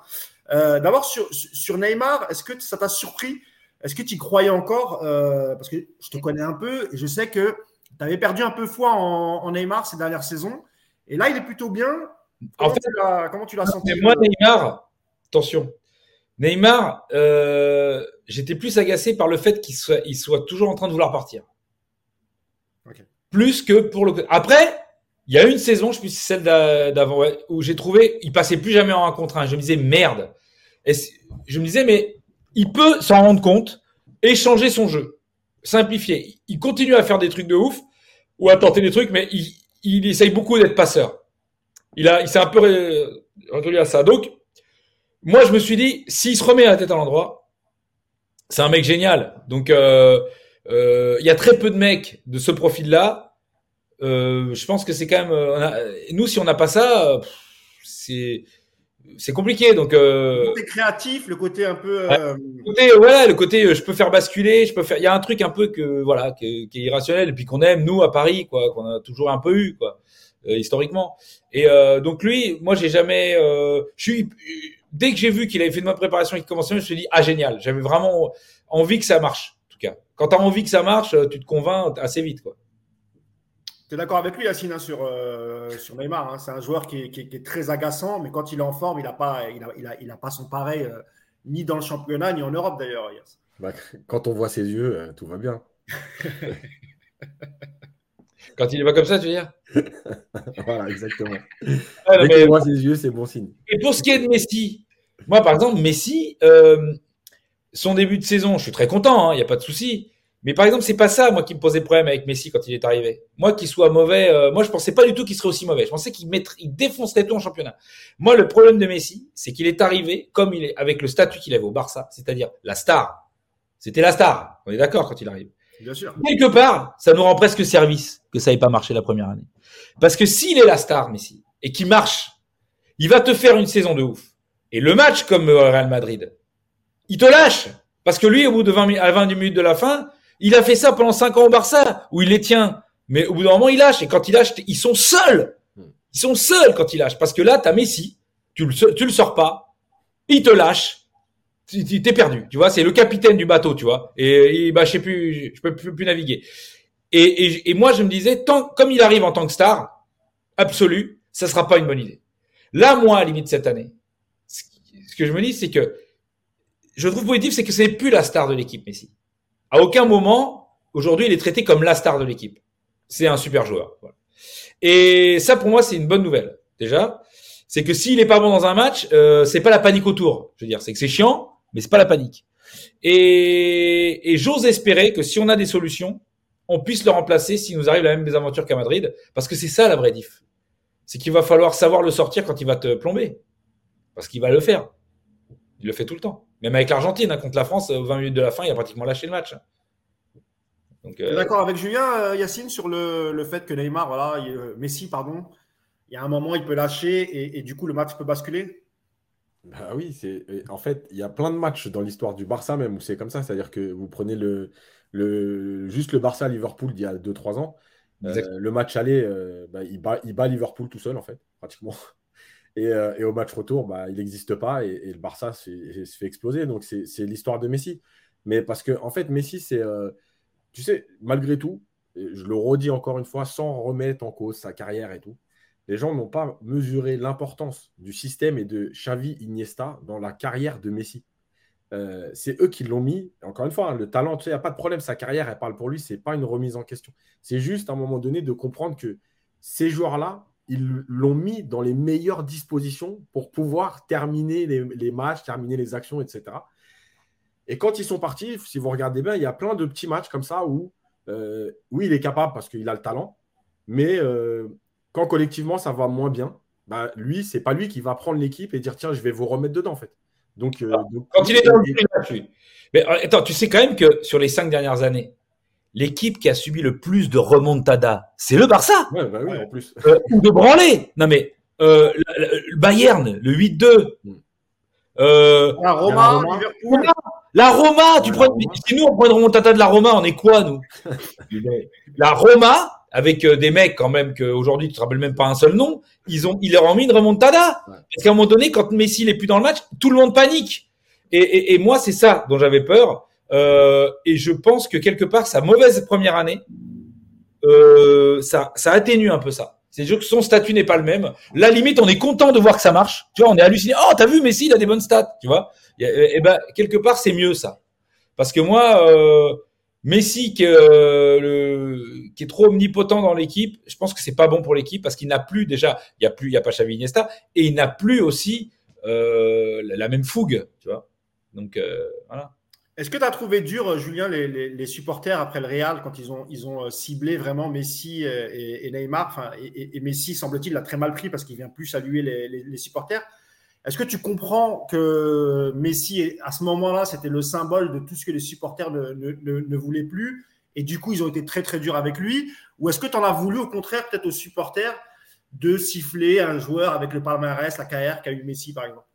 Euh, D'abord, sur, sur Neymar, est-ce que ça t'a surpris? Est-ce que tu y croyais encore? Euh, Parce que je te connais un peu et je sais que tu avais perdu un peu foi en, en, Neymar ces dernières saisons. Et là, il est plutôt bien. Comment, en fait, tu, as, comment tu l'as senti? Moi, Neymar, attention, Neymar, euh, j'étais plus agacé par le fait qu'il soit, il soit toujours en train de vouloir partir. Okay. Plus que pour le. Après, il y a une saison, je pense celle d'avant, où j'ai trouvé, il passait plus jamais en un contre un. Je me disais merde. Je me disais mais il peut s'en rendre compte et changer son jeu, simplifier. Il continue à faire des trucs de ouf ou à tenter des trucs, mais il, il essaye beaucoup d'être passeur. Il a, il s'est un peu retenu à ça. Donc, moi, je me suis dit, s'il se remet la tête à l'endroit, c'est un mec génial. Donc, euh, il euh, y a très peu de mecs de ce profil-là. Euh, je pense que c'est quand même. A, nous, si on n'a pas ça, c'est c'est compliqué. Donc, euh, le côté créatif, le côté un peu. Ouais, le côté, voilà, le côté, je peux faire basculer, je peux faire. Il y a un truc un peu que voilà, qui, qui est irrationnel et puis qu'on aime nous à Paris, quoi, qu'on a toujours un peu eu, quoi, euh, historiquement. Et euh, donc lui, moi, j'ai jamais. je suis dès que j'ai vu qu'il avait fait de ma préparation et qu'il commençait, je me suis dit ah génial. J'avais vraiment envie que ça marche. En tout cas, quand tu as envie que ça marche, tu te convaincs assez vite, quoi. Tu es d'accord avec lui, Yacine, hein, sur, euh, sur Neymar. Hein? C'est un joueur qui est, qui, est, qui est, très agaçant, mais quand il est en forme, il n'a pas, il a, il a, il a pas son pareil, euh, ni dans le championnat, ni en Europe d'ailleurs. Bah, quand on voit ses yeux, euh, tout va bien. quand il est pas comme ça, tu veux dire? Voilà, exactement. Ah, Dès mais... qu'on voit ses yeux, c'est bon signe. Et pour ce qui est de Messi, moi, par exemple, Messi, euh, son début de saison, je suis très content, il hein, n'y a pas de souci. Mais par exemple, c'est pas ça, moi, qui me posait problème avec Messi quand il est arrivé. Moi, qu'il soit mauvais, euh, moi, je pensais pas du tout qu'il serait aussi mauvais. Je pensais qu'il il défoncerait tout en championnat. Moi, le problème de Messi, c'est qu'il est arrivé comme il est, avec le statut qu'il avait au Barça, c'est-à-dire la star. C'était la star. On est d'accord quand il arrive. Bien sûr. Quelque part, ça nous rend presque service que ça n'ait pas marché la première année. Parce que s'il est la star, Messi, et qu'il marche, il va te faire une saison de ouf. Et le match comme euh, Real Madrid, il te lâche. Parce que lui, au bout de 20, à 20 minutes de la fin, il a fait ça pendant 5 ans au Barça, où il les tient. Mais au bout d'un moment, il lâche. Et quand il lâche, ils sont seuls. Ils sont seuls quand il lâche. Parce que là, tu as Messi, tu le, tu le sors pas, il te lâche, t'es perdu. Tu vois, c'est le capitaine du bateau, tu vois. Et, bah, je sais plus, je peux plus, naviguer. Et, et, et, moi, je me disais, tant, comme il arrive en tant que star absolu, ça sera pas une bonne idée. Là, moi, à la limite cette année, ce que je me dis, c'est que je trouve positif, c'est que c'est plus la star de l'équipe, Messi. À aucun moment, aujourd'hui, il est traité comme la star de l'équipe. C'est un super joueur. Et ça, pour moi, c'est une bonne nouvelle. Déjà, c'est que s'il est pas bon dans un match, euh, c'est pas la panique autour. Je veux dire, c'est que c'est chiant, mais c'est pas la panique. Et, et j'ose espérer que si on a des solutions, on puisse le remplacer s'il nous arrive la même désaventure qu'à Madrid, parce que c'est ça la vraie diff. C'est qu'il va falloir savoir le sortir quand il va te plomber, parce qu'il va le faire. Il le fait tout le temps. Même avec l'Argentine, hein, contre la France, aux 20 minutes de la fin, il a pratiquement lâché le match. Euh... D'accord avec Julien, euh, Yacine, sur le, le, fait que Neymar, voilà, il, euh, Messi, pardon, il y a un moment, il peut lâcher et, et du coup, le match peut basculer? Bah oui, c'est en fait, il y a plein de matchs dans l'histoire du Barça même où c'est comme ça, c'est-à-dire que vous prenez le, le juste le Barça Liverpool d'il y a 2-3 ans, euh, le match aller, euh, bah, il, bat, il, bat, Liverpool tout seul en fait, pratiquement. Et, euh, et au match retour, bah, il n'existe pas et, le Barça se fait exploser. Donc c'est l'histoire de Messi. Mais parce que en fait, Messi, c'est tu sais, malgré tout, je le redis encore une fois, sans remettre en cause sa carrière et tout, les gens n'ont pas mesuré l'importance du système et de Xavi Iniesta dans la carrière de Messi. Euh, c'est eux qui l'ont mis. Encore une fois, hein, le talent, tu sais, il n'y a pas de problème, sa carrière, elle parle pour lui, ce n'est pas une remise en question. C'est juste à un moment donné de comprendre que ces joueurs-là, ils l'ont mis dans les meilleures dispositions pour pouvoir terminer les, les, matchs, terminer les actions, etc. Et quand ils sont partis, si vous regardez bien, il y a plein de petits matchs comme ça où, euh, oui, il est capable parce qu'il a le talent, mais euh, quand collectivement ça va moins bien, bah, lui, c'est pas lui qui va prendre l'équipe et dire tiens, je vais vous remettre dedans en fait. Donc, euh, donc quand il est dans le Mais attends, tu sais quand même que sur les cinq dernières années, l'équipe qui a subi le plus de remontada, c'est le Barça. Ouais, bah oui, en plus. ou de branler. Non mais euh, le Bayern, le 8-2. Euh, la Roma, la Liverpool. La Roma, tu prends, si nous on prend une remontada de la Roma, on est quoi nous? La Roma avec euh, des mecs quand même qu'aujourd'hui tu te rappelles même pas un seul nom, ils ont, ils leur ont mis une remontada. Ouais. Parce qu'à un moment donné, quand Messi n'est plus dans le match, tout le monde panique. Et, et, et moi, c'est ça dont j'avais peur. Euh, et je pense que quelque part, sa mauvaise première année, euh, ça, atténue un peu ça. C'est juste que son statut n'est pas le même. La limite, on est content de voir que ça marche. Tu vois, on est halluciné. Oh, t'as vu Messi, il a des bonnes stats. Tu vois. Et, et ben quelque part, c'est mieux ça. Parce que moi, euh, Messi qui, est trop omnipotent dans l'équipe, je pense que c'est pas bon pour l'équipe parce qu'il n'a plus déjà, il y a plus, il y a pas Xavi Iniesta et il n'a plus aussi la même fougue, tu vois. Donc voilà. Est-ce que tu as trouvé dur, Julien, les, supporters après le Real quand ils ont, ils ont ciblé vraiment Messi et, et Neymar? Et, Messi, semble-t-il, l'a très mal pris parce qu'il vient plus saluer les, les supporters. Est-ce que tu comprends que Messi, à ce moment-là, c'était le symbole de tout ce que les supporters ne, ne, voulaient plus et du coup, ils ont été très, très durs avec lui? Ou est-ce que tu en as voulu, au contraire, peut-être aux supporters, de siffler un joueur avec le palmarès, la carrière qu'a eu Messi, par exemple?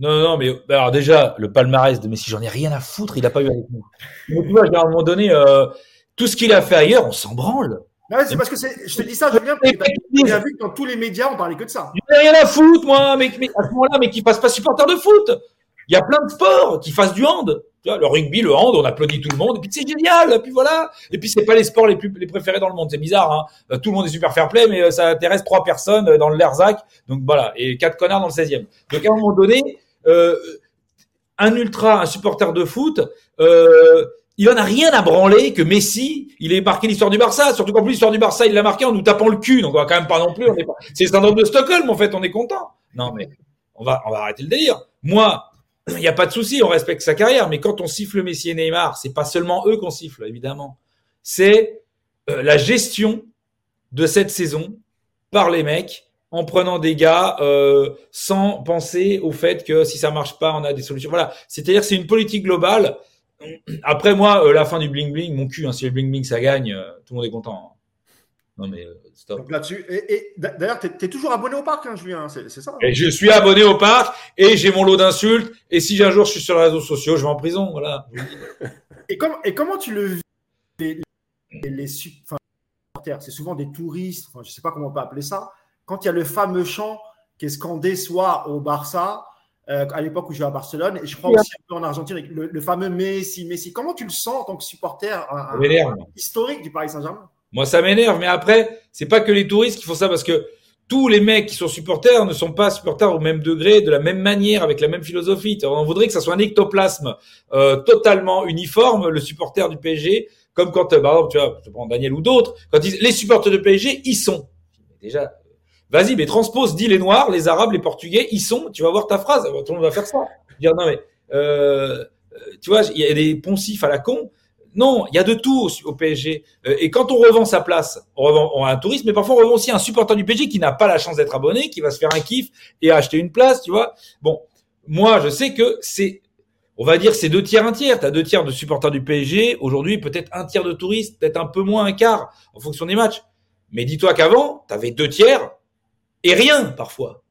Non, non, mais alors déjà, le palmarès de Messi, j'en ai rien à foutre, il n'a pas eu avec nous. Mais tu vois, à un moment donné, euh, tout ce qu'il a fait ailleurs, on s'en branle. Non, c'est parce que je te dis ça, Julien, parce que as vu que dans tous les médias, on parlait que de ça. J'en ai rien à foutre, moi, mais, mais à ce moment-là, mais qu'il fasse pas supporter de foot. Il y a plein de sports qui fassent du hand. Tu vois, le rugby, le hand, on applaudit tout le monde, et puis c'est génial, et puis voilà. Et puis c'est pas les sports les plus les préférés dans le monde, c'est bizarre. Hein. Tout le monde est super fair play, mais ça intéresse trois personnes dans le Lerzac, donc voilà, et quatre connards dans le 16e. Donc à un moment donné, euh, un ultra, un supporter de foot, euh, il en a rien à branler que Messi, il ait marqué l'histoire du Barça. Surtout qu'en plus, l'histoire du Barça, il l'a marqué en nous tapant le cul. Donc, on va quand même pas non plus. C'est le syndrome de Stockholm, en fait. On est content. Non, mais on va, on va arrêter le délire. Moi, il n'y a pas de souci. On respecte sa carrière. Mais quand on siffle Messi et Neymar, c'est pas seulement eux qu'on siffle, évidemment. C'est euh, la gestion de cette saison par les mecs en prenant des gars euh, sans penser au fait que si ça marche pas, on a des solutions. Voilà. C'est-à-dire, c'est une politique globale après moi, euh, la fin du bling bling, mon cul, hein, si le bling bling ça gagne, euh, tout le monde est content. Non mais euh, stop. Donc là-dessus. Et, et d'a- d'ailleurs, tu es, toujours abonné au parc, hein, Julien, c'est c'est ça hein Et je suis abonné au parc et j'ai mon lot d'insultes. Et si un jour je suis sur les réseaux sociaux, je vais en prison. Voilà. Et, com- et comment tu le vis les, les, C'est souvent des touristes, enfin, je ne sais pas comment on peut appeler ça. Quand il y a le fameux chant qui est scandé soit au Barça, euh, à l'époque où je jouais à Barcelone, et je crois aussi un peu en Argentine, le, le fameux Messi, Messi. Comment tu le sens en tant que supporter un- Ça un- m'énerve. historique du Paris Saint-Germain? Moi, ça m'énerve. Mais après, c'est pas que les touristes qui font ça parce que tous les mecs qui sont supporters ne sont pas supporters au même degré, de la même manière, avec la même philosophie. On voudrait que ça soit un ectoplasme euh, totalement uniforme, le supporter du PSG, comme quand, euh, par exemple, tu vois, je prends Daniel ou d'autres, quand ils, les supporters du PSG, ils sont. Déjà, vas-y, mais transpose, dis les Noirs, les Arabes, les Portugais, ils sont. Tu vas voir ta phrase. Tout le monde va faire ça. Dire non mais, euh, tu vois, il y a des poncifs à la con. Non, il y a de tout au, PSG. Euh, et quand on revend sa place, on revend on a un touriste, mais parfois on revend aussi un supporter du PSG qui n'a pas la chance d'être abonné, qui va se faire un kiff et acheter une place, tu vois. Bon, moi je sais que c'est, on va dire c'est deux tiers, un tiers. T'as deux tiers de supporters du PSG. Aujourd'hui, peut-être un tiers de touristes, peut-être un peu moins, un quart, en fonction des matchs. Mais dis-toi qu'avant, t'avais deux tiers et rien parfois.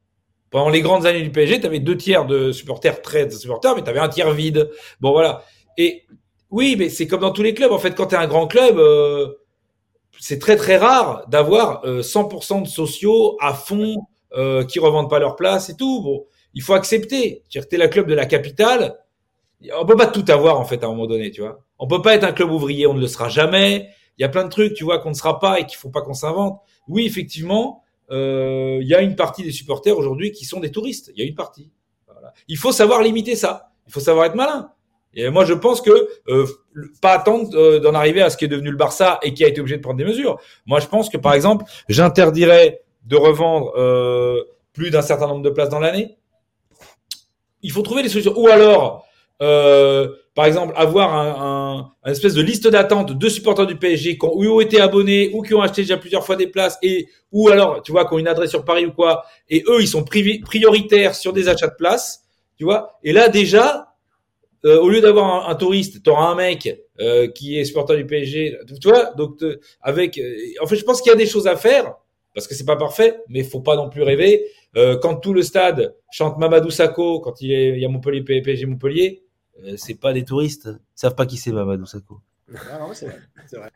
Pendant les grandes années du PSG, tu avais deux tiers de supporters, très de supporters, mais tu avais un tiers vide. Bon, voilà. Et oui, mais c'est comme dans tous les clubs. En fait, quand tu es un grand club, euh, c'est très très rare d'avoir euh, 100% de sociaux à fond euh, qui revendent pas leur place et tout. Bon, il faut accepter. Tu es la club de la capitale. On peut pas tout avoir en fait à un moment donné, tu vois. On peut pas être un club ouvrier, on ne le sera jamais. Il y a plein de trucs, tu vois, qu'on ne sera pas et qu'il faut pas qu'on s'invente. Oui, effectivement, il y a une partie des supporters aujourd'hui qui sont des touristes. Il y a une partie. Il faut savoir limiter ça. Il faut savoir être malin. Et moi, je pense que euh, pas attendre euh, d'en arriver à ce qui est devenu le Barça et qui a été obligé de prendre des mesures. Moi, je pense que par exemple, j'interdirais de revendre euh, plus d'un certain nombre de places dans l'année. Il faut trouver des solutions. Ou alors, euh, par exemple, avoir un, un, un espèce de liste d'attente de supporters du PSG qui ont, été abonnés ou qui ont acheté déjà plusieurs fois des places et ou alors, tu vois, qui ont une adresse sur Paris ou quoi, et eux, ils sont prioritaires sur des achats de places, tu vois. Et là, déjà, euh, au lieu d'avoir un, touriste, tu auras un mec euh, qui est supporter du PSG, tu vois. Donc, avec, euh, en fait, je pense qu'il y a des choses à faire parce que c'est pas parfait, mais faut pas non plus rêver. Quand tout le stade chante Mamadou Sakho, quand il, est, il y a Montpellier, PSG Montpellier, c'est pas des touristes, ils savent pas qui c'est Mamadou Sakho. Ah non, c'est vrai, c'est vrai.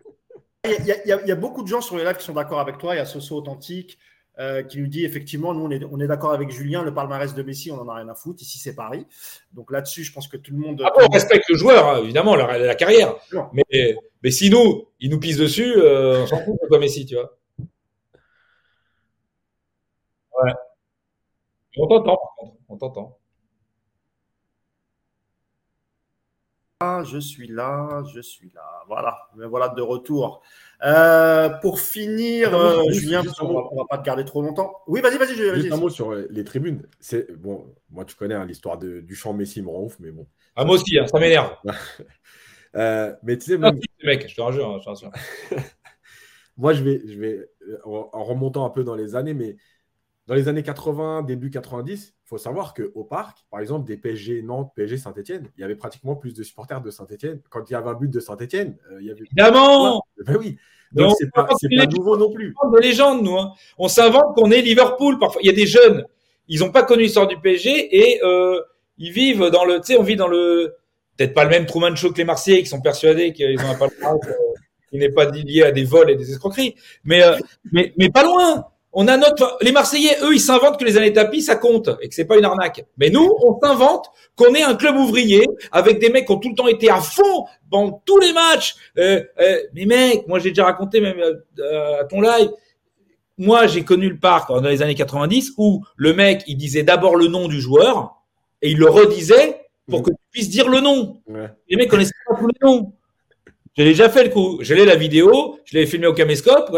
Il y, a, il, y a, il y, a, beaucoup de gens sur les lives qui sont d'accord avec toi. Il y a Soso Authentique euh, qui nous dit effectivement, nous on est, on est d'accord avec Julien, le palmarès de Messi, on en a rien à foutre. Ici c'est Paris. Donc là-dessus, je pense que tout le monde. Ah bon, on respecte le joueur, hein, évidemment, la, la carrière. Non. Mais, mais si nous, il nous pisse dessus, euh, on s'en fout de toi Messi, tu vois. Ouais. On t'entend, par contre, on t'entend. Ah, je suis là, je suis là. Voilà, me voilà de retour. Euh, pour finir, euh, Julien, on va, on va pas te garder trop longtemps. Oui, vas-y, vas-y. Vas juste un mot sur les tribunes. C'est bon, moi tu connais hein, l'histoire du champ Messi me rend ouf, mais bon. Ah moi aussi, hein, ça m'énerve. euh, mais tu sais, même... ah, mec, je te rassure, hein, je te rassure. moi je vais, je vais en, en remontant un peu dans les années, mais dans les années 80, début 90, il faut savoir qu'au parc, par exemple, des PSG Nantes, PSG Saint-Etienne, il y avait pratiquement plus de supporters de Saint-Etienne. Quand il y avait un but de Saint-Etienne, euh, il y avait. Évidemment Ben oui. Donc, c'est pas, pas nouveau non plus. De légende, nous. Hein. On s'invente qu'on est Liverpool. Parfois, il y a des jeunes, ils n'ont pas connu l'histoire du PSG et euh, ils vivent dans le. Tu sais, on vit dans le. Peut-être pas le même Truman Show que les Marseillais qui sont persuadés qu'ils ont un palmarès euh, qui n'est pas lié à des vols et des escroqueries. Mais, euh, mais, mais pas loin on a notre, les Marseillais, eux, ils s'inventent que les années tapis, ça compte et que c'est pas une arnaque. Mais nous, on s'invente qu'on est un club ouvrier avec des mecs qui ont tout le temps été à fond dans tous les matchs. Euh, euh, mais mec, moi j'ai déjà raconté même euh, à ton live. Moi, j'ai connu le parc dans les années 90 où le mec, il disait d'abord le nom du joueur et il le redisait pour que tu puisses dire le nom. Ouais. Les mecs connaissaient pas tous les noms. J'ai déjà fait le coup. Je l'ai la vidéo, je l'ai filmé au caméscope.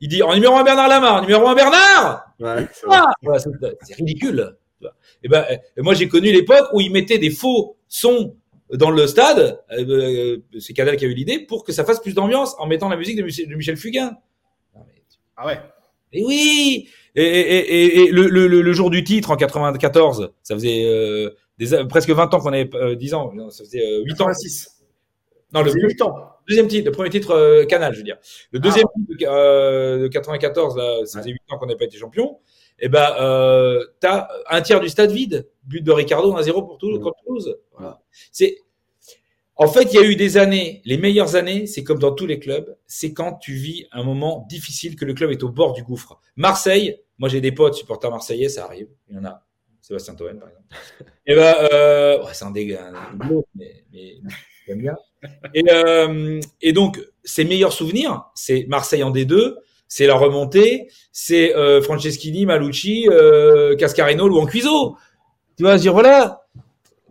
Il dit en numéro 1 Bernard Lamar, en numéro 1 Bernard. Ouais, ah, voilà, c'est ridicule. Et ben, et moi j'ai connu l'époque où ils mettaient des faux sons dans le stade. Euh, c'est Cadel qui a eu l'idée pour que ça fasse plus d'ambiance en mettant la musique de Michel, de Michel Fugain. Ah ouais. Et oui. Et, et, et, et le, le, le, jour du titre en 94, ça faisait euh, des, presque 20 ans qu'on avait, euh, 10 ans, ça faisait 8 ans. 86. Non, le C'est 8 ans. deuxième titre, le premier titre euh, Canal, je veux dire. Le deuxième titre de, euh, de 94, là, ça faisait 8 ans qu'on n'avait pas été champion. Et ben, euh, t'as un tiers du stade vide. But de Ricardo 1-0 pour Toulouse, contre Toulouse. Voilà. C'est, en fait, il y a eu des années, les meilleures années, c'est comme dans tous les clubs, c'est quand tu vis un moment difficile, que le club est au bord du gouffre. Marseille, moi j'ai des potes supporters marseillais, ça arrive. Il y en a. Sébastien Toen, par exemple. Et ben, euh, ouais, c'est un dégât, mais, mais j'aime bien. Et, euh, et donc, ses meilleurs souvenirs, c'est Marseille en D2, c'est la remontée, c'est euh, Franceschini, Malucci, euh, Cascarino, Louan Cuiso. Tu vas se dire, voilà,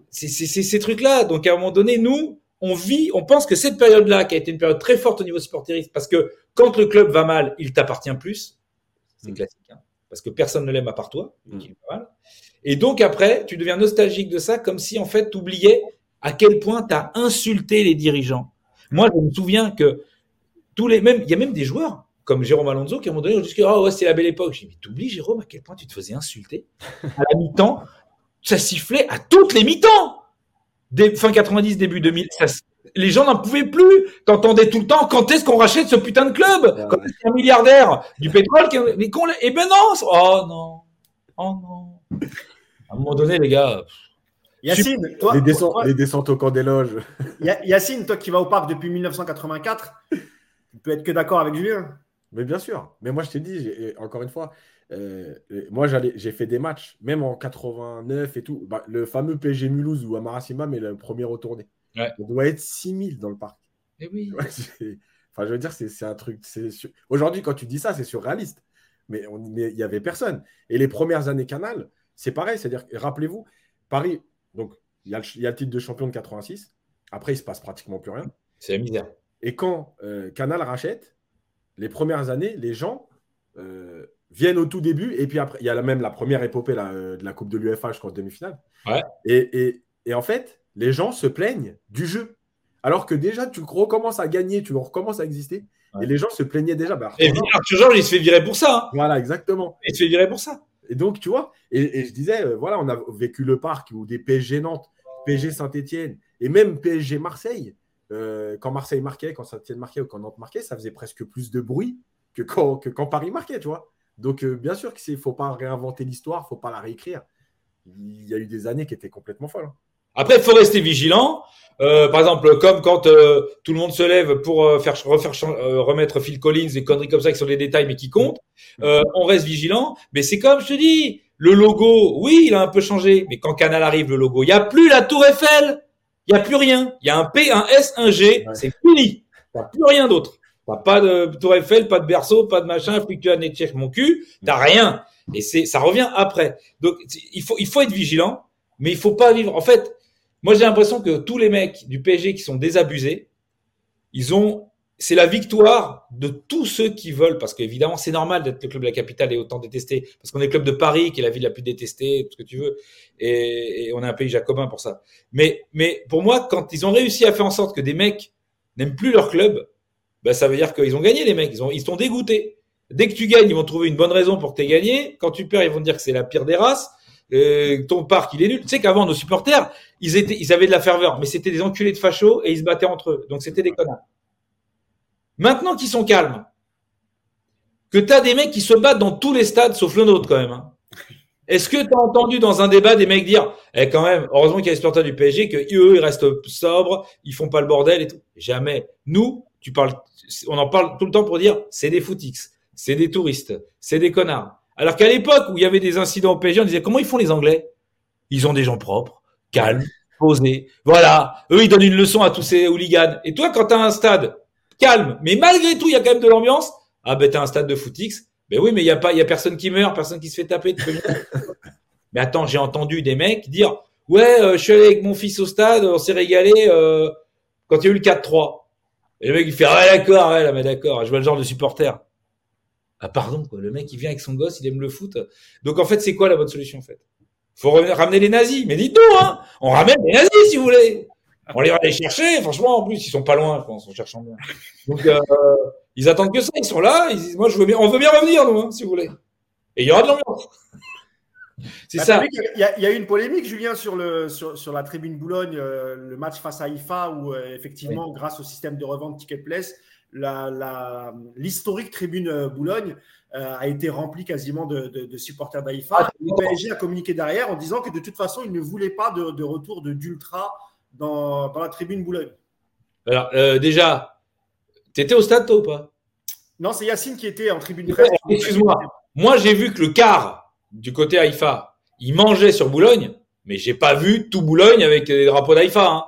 c'est ces trucs-là. Donc, à un moment donné, nous, on vit, on pense que cette période-là, qui a été une période très forte au niveau sportiviste, parce que quand le club va mal, il t'appartient plus. C'est Mm. classique, hein, parce que personne ne l'aime à part toi. Mm. qui va mal. Et donc, après, tu deviens nostalgique de ça, comme si, en fait, tu oubliais à quel point tu as insulté les dirigeants. Moi, je me souviens que tous les, même, il y a même des joueurs, comme Jérôme Alonso, qui à un moment donné, ont dit oh, ouais, c'est la belle époque. J'ai dit, mais t'oublies, Jérôme, à quel point tu te faisais insulter? À la mi-temps, ça sifflait à toutes les mi-temps. Fin 90, début 2000, ça, les gens n'en pouvaient plus. T'entendais tout le temps, quand est-ce qu'on rachète ce putain de club? Quand est-ce qu'il y a un milliardaire du pétrole qui, mais qu'on, l'a- eh ben non! Oh non! Oh non! À un moment donné, les gars, Yacine, toi, Les, descentes, toi- les descentes au camp des loges. Ya- Yacine, toi qui vas au parc depuis 1984, tu peux être que d'accord avec Julien. Mais bien sûr. Mais moi, je t'ai dit, encore une fois, euh, moi, j'allais, j'ai fait des matchs, même en 89 et tout. Bah, le fameux PSG Mulhouse où Amarasima met le premier retourné. Ouais. On doit être 6000 dans le parc. eh oui. Ouais, enfin, je veux dire, c'est, un truc. Aujourd'hui, quand tu dis ça, c'est surréaliste. Mais il n'y avait personne. Et les premières années Canal, c'est pareil. C'est-à-dire, rappelez-vous, Paris, donc, il y, a le, il y a le titre de champion de 86. Après, il se passe pratiquement plus rien. C'est la misère. Et quand euh, Canal rachète, les premières années, les gens euh, viennent au tout début. Et puis après, il y a la- même la première épopée là, euh, de la Coupe de l'UFA jusqu'en demi-finale. Ouais. Et, et- et en fait, les gens se plaignent du jeu. Alors que déjà, tu recommences à gagner, tu recommences à exister. Ouais. Et les gens se plaignaient déjà. Bah, Et Arthur Georges, il se fait virer pour ça. hein. voilà, exactement. Il se fait virer pour ça. Et donc, tu vois, et, je disais, euh, voilà, on a vécu le parc ou des PSG Nantes, PSG Saint-Etienne et même PSG Marseille. Euh, quand Marseille marquait, quand Saint-Etienne marquait ou quand Nantes marquait, ça faisait presque plus de bruit que quand, que quand Paris marquait, tu vois. Donc, euh, bien sûr qu'il ne faut pas réinventer l'histoire, il ne faut pas la réécrire. Il y a eu des années qui étaient complètement folles. hein. Après, il faut rester vigilant. Euh, par exemple, comme quand euh, tout le monde se lève pour euh, faire refaire euh, remettre Phil Collins, des conneries comme ça qui sont des détails mais qui comptent. Euh, on reste vigilant. Mais c'est comme je te dis, le logo, oui, il a un peu changé. Mais quand Canal arrive, le logo, il n'y a plus la Tour Eiffel. Il n'y a plus rien. Il y a un P, un S, un G. Ouais. C'est fini. Il n'y a plus rien d'autre. T'as pas de Tour Eiffel, pas de berceau, pas de machin, fluctuane et check mon cul. T'as rien. Et c'est, ça revient après. Donc, il faut, il faut être vigilant, mais il faut pas vivre. En fait, moi, j'ai l'impression que tous les mecs du PSG qui sont désabusés, ils ont, c'est la victoire de tous ceux qui veulent, parce qu'évidemment, c'est normal d'être le club de la capitale et autant détesté, parce qu'on est le club de Paris, qui est la ville la plus détestée, tout ce que tu veux, et, on est un pays jacobin pour ça. Mais, mais pour moi, quand ils ont réussi à faire en sorte que des mecs n'aiment plus leur club, ben, ça veut dire qu'ils ont gagné, les mecs. Ils ont, sont dégoûtés. Dès que tu gagnes, ils vont trouver une bonne raison pour que tu gagné. Quand tu perds, ils vont te dire que c'est la pire des races. Euh, ton parc, il est nul. Tu sais qu'avant, nos supporters, ils avaient de la ferveur, mais c'était des enculés de fachos et ils se battaient entre eux. Donc c'était des connards. Maintenant qu'ils sont calmes, que tu as des mecs qui se battent dans tous les stades sauf le nôtre quand même. hein. Est-ce que tu as entendu dans un débat des mecs dire, eh quand même, heureusement qu'il y a les supporters du PSG, que eux, ils restent sobres, ils font pas le bordel et tout. Jamais. Nous, tu parles, on en parle tout le temps pour dire, c'est des footix, c'est des touristes, c'est des connards. Alors qu'à l'époque où il y avait des incidents au PSG, on disait, comment ils font les Anglais? Ils ont des gens propres, calmes, posés. Voilà. Eux, ils donnent une leçon à tous ces hooligans. Et toi, quand tu as un stade calme, mais malgré tout, il y a quand même de l'ambiance, ah ben t'as un stade de footix. Ben oui, mais il y a pas, il y a personne qui meurt, personne qui se fait taper. tu mais attends, j'ai entendu des mecs dire, ouais, euh, je suis allé avec mon fils au stade, on s'est régalé euh, quand il y a eu le 4-3. Et le mec il fait, ah ouais, d'accord, ouais, là, mais d'accord, je vois le genre de supporter. Ah pardon, quoi, le mec il vient avec son gosse, il aime le foot. Donc en fait, c'est quoi la bonne solution en fait? Faut ramener les nazis. Mais dites-nous, hein, on ramène les nazis si vous voulez. On les va les chercher. Franchement, en plus, ils sont pas loin, je pense, en cherchant bien. Donc euh, ils attendent que ça. Ils sont là. Ils disent, moi, je veux bien, on veut bien revenir, nous, hein, si vous voulez. Et il y aura de l'ambiance. C'est Bah, ça. y, a- il y a eu une polémique, Julien, sur, le, sur, sur la tribune Boulogne, euh, le match face à IFA, où euh, effectivement, grâce au système de revente Ticket Place, la- la- l'historique tribune Boulogne euh, a été remplie quasiment de, de- de supporters d'AIFA. Ah, le PSG a communiqué derrière en disant que de toute façon, il ne voulait pas de, de retour de d'Ultra dans, dans la tribune Boulogne. Alors, euh, déjà, t'étais au stade, toi, ou pas? Non, c'est Yacine qui était en tribune presse. Excuse-moi. Moi, j'ai vu que le quart du côté Haïfa, il mangeait sur Boulogne, mais j'ai pas vu tout Boulogne avec des drapeaux d'Haïfa. Hein.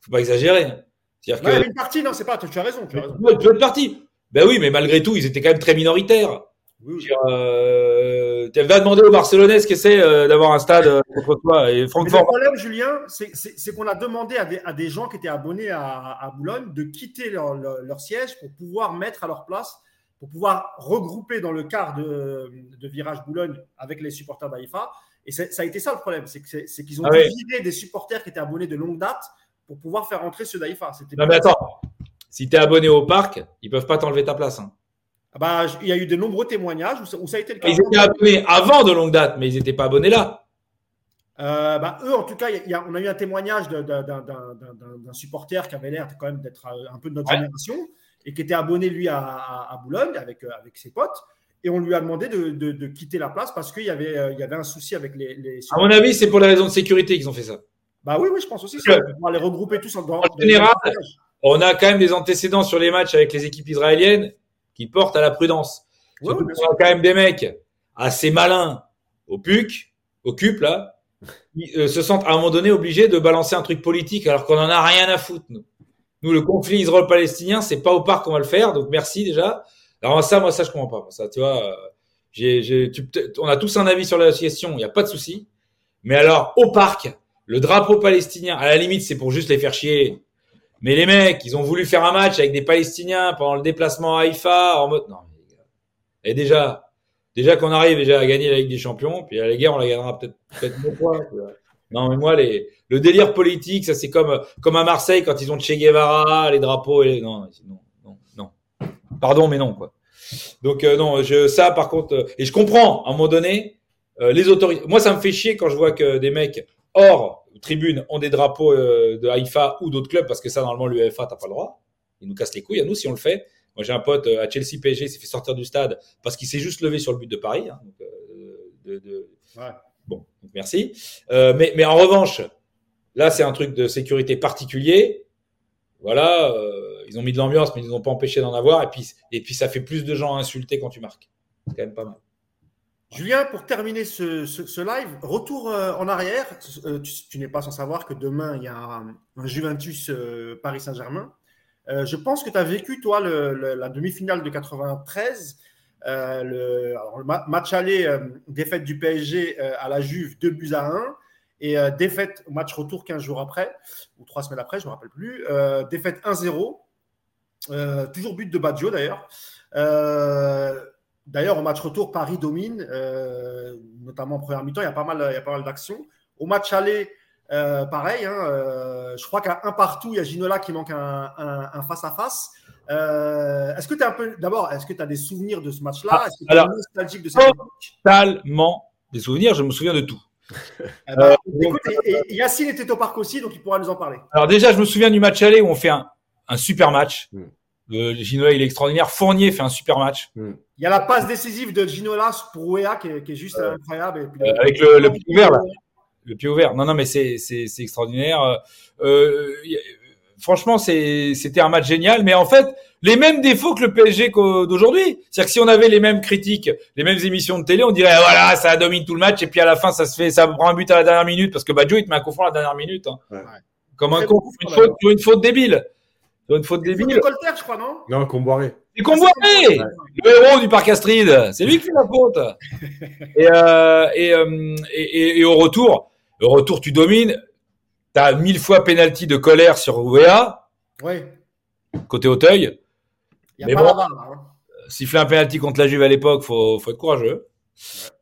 Faut pas exagérer. C'est-à-dire Ouais, que une partie, non, c'est pas, tu as raison. Tu as raison. Ouais, tu es parti. Ben oui, mais malgré tout, ils étaient quand même très minoritaires. Oui, oui. Euh, tu vas demander aux Barcelonais ce que c'est euh, d'avoir un stade euh, contre toi et Mais le Francfort. problème, Julien, c'est qu'on a demandé à des, à des gens qui étaient abonnés à, à Boulogne de quitter leur, leur- leur siège pour pouvoir mettre à leur place, pour pouvoir regrouper dans le quart de, de virage Boulogne avec les supporters d'AIFA. Et ça a été ça le problème, c'est qu'ils ont Ah des supporters qui étaient abonnés de longue date pour pouvoir faire entrer ceux d'AIFA. Non mais attends, si tu es abonné au parc, ils peuvent pas t'enlever ta place. hein. Ah bah, il y a eu de nombreux témoignages où ça, où ça a été le cas. Ils étaient abonnés avant de longue date, mais ils n'étaient pas abonnés là. Euh, bah, eux, en tout cas, y a- on a eu un témoignage d'un- supporter qui avait l'air quand même d'être euh, un peu de notre Ouais. génération et qui était abonné, lui, à, Boulogne avec, euh, avec ses potes. Et on lui a demandé de, de- de quitter la place parce qu'il y avait, il y avait un souci avec les. les À mon avis, c'est pour les raisons de sécurité qu'ils ont fait ça. Bah oui, oui, je pense aussi. Que- pour pouvoir les regrouper tous en, En général, On a quand même des antécédents sur les matchs avec les équipes israéliennes qui portent à la prudence. Ouais, qu'on a quand même des mecs assez malins au PUC, au CUP, là, qui euh, se sentent à un moment donné obligés de balancer un truc politique alors qu'on en a rien à foutre, nous. Nous, le conflit israélo-palestinien, c'est pas au parc qu'on va le faire, donc merci déjà. Alors ça, moi, ça, je comprends pas. Ça, tu vois, euh, tu- on a tous un avis sur la question, il n'y a pas de souci. Mais alors, au parc, le drapeau palestinien, à la limite, c'est pour juste les faire chier. Mais les mecs, ils ont voulu faire un match avec des Palestiniens pendant le déplacement à Haïfa en mode, non. Et déjà, déjà qu'on arrive déjà à gagner la Ligue des Champions, puis à la guerre, on la gagnera peut-être, peut-être deux fois. Non, mais moi, les, le délire politique, ça c'est comme, comme à Marseille quand ils ont Che Guevara, les drapeaux et les, non, non, non, non. Pardon, mais non, quoi. Donc, euh, non, je, ça, par contre, euh, et je comprends, à un moment donné, euh, les autorités, moi, ça me fait chier quand je vois que des mecs hors tribune ont des drapeaux euh, de Haïfa ou d'autres clubs, parce que ça, normalement, l'UEFA, t'as pas le droit. Ils nous cassent les couilles à nous si on le fait. Moi, j'ai un pote euh, à Chelsea PSG, il s'est fait sortir du stade parce qu'il s'est juste levé sur le but de Paris. hein, donc, euh, de, de- Ouais. Bon, donc merci. Euh, mais, mais en revanche, là, c'est un truc de sécurité particulier. Voilà, euh, ils ont mis de l'ambiance, mais ils n'ont pas empêché d'en avoir. Et puis, et puis, ça fait plus de gens à insulter quand tu marques. C'est quand même pas mal. Julien, pour terminer ce, live, retour euh, en arrière. Euh, tu, n'es pas sans savoir que demain, il y a un, Juventus euh, Paris Saint-Germain. Je pense que tu as vécu, toi, la demi-finale de 93. euh, le, match aller, défaite du PSG à la Juve, 2 buts à 1. Et défaite match retour 15 jours après, ou 3 semaines après, je ne me rappelle plus. Défaite 1-0. Euh, toujours but de Baggio d'ailleurs. D'ailleurs, au match retour, Paris domine, euh, notamment en première mi-temps. Il y a pas mal, il y a pas mal d'actions. Au match aller, euh, pareil. hein, euh, je crois qu'à un partout, il y a Ginola qui manque un, un- un face-à-face. Euh, est-ce que tu un peu, d'abord, est-ce que tu as des souvenirs de ce match-là? Ah, Est-ce que tu es alors- nostalgique de époque? Totalement des souvenirs, je me souviens de tout. Eh ben, écoute, et, et Yacine était au parc aussi, donc il pourra nous en parler. Alors déjà, je me souviens du match aller où on fait un, un super match. Mm. Le Ginola, il est extraordinaire. Fournier fait un super match. Il y a la passe décisive de Ginola pour Ouéa qui, est- qui est juste incroyable. Et puis, Euh, avec le, le pied ouvert, là. Le pied ouvert. Non, non, mais c'est, c'est, c'est extraordinaire. Euh, franchement, c'est, c'était un match génial. Mais en fait, les mêmes défauts que le PSG d'aujourd'hui. C'est-à-dire que si on avait les mêmes critiques, les mêmes émissions de télé, on dirait, ah, voilà, ça domine tout le match. Et puis à la fin, ça se fait, ça prend un but à la dernière minute parce que Baggio, il te met un coup franc à la dernière minute. hein. Ouais. Comme un coup Une faute, une faute débile. Sur une faute Il faut débile. de Colter, je crois, non Non, Comboiré. C'est Comboiré, le héros du parc Astrid. C'est lui qui fait la faute. Et, euh, et, euh, et, et- et au retour, au retour, tu domines. T'as mille fois penalty de colère sur Ouéa, Oui. côté Auteuil. Il Mais n'y a pas bon. là, hein. Siffler un penalty contre la Juve à l'époque, faut, faut être courageux.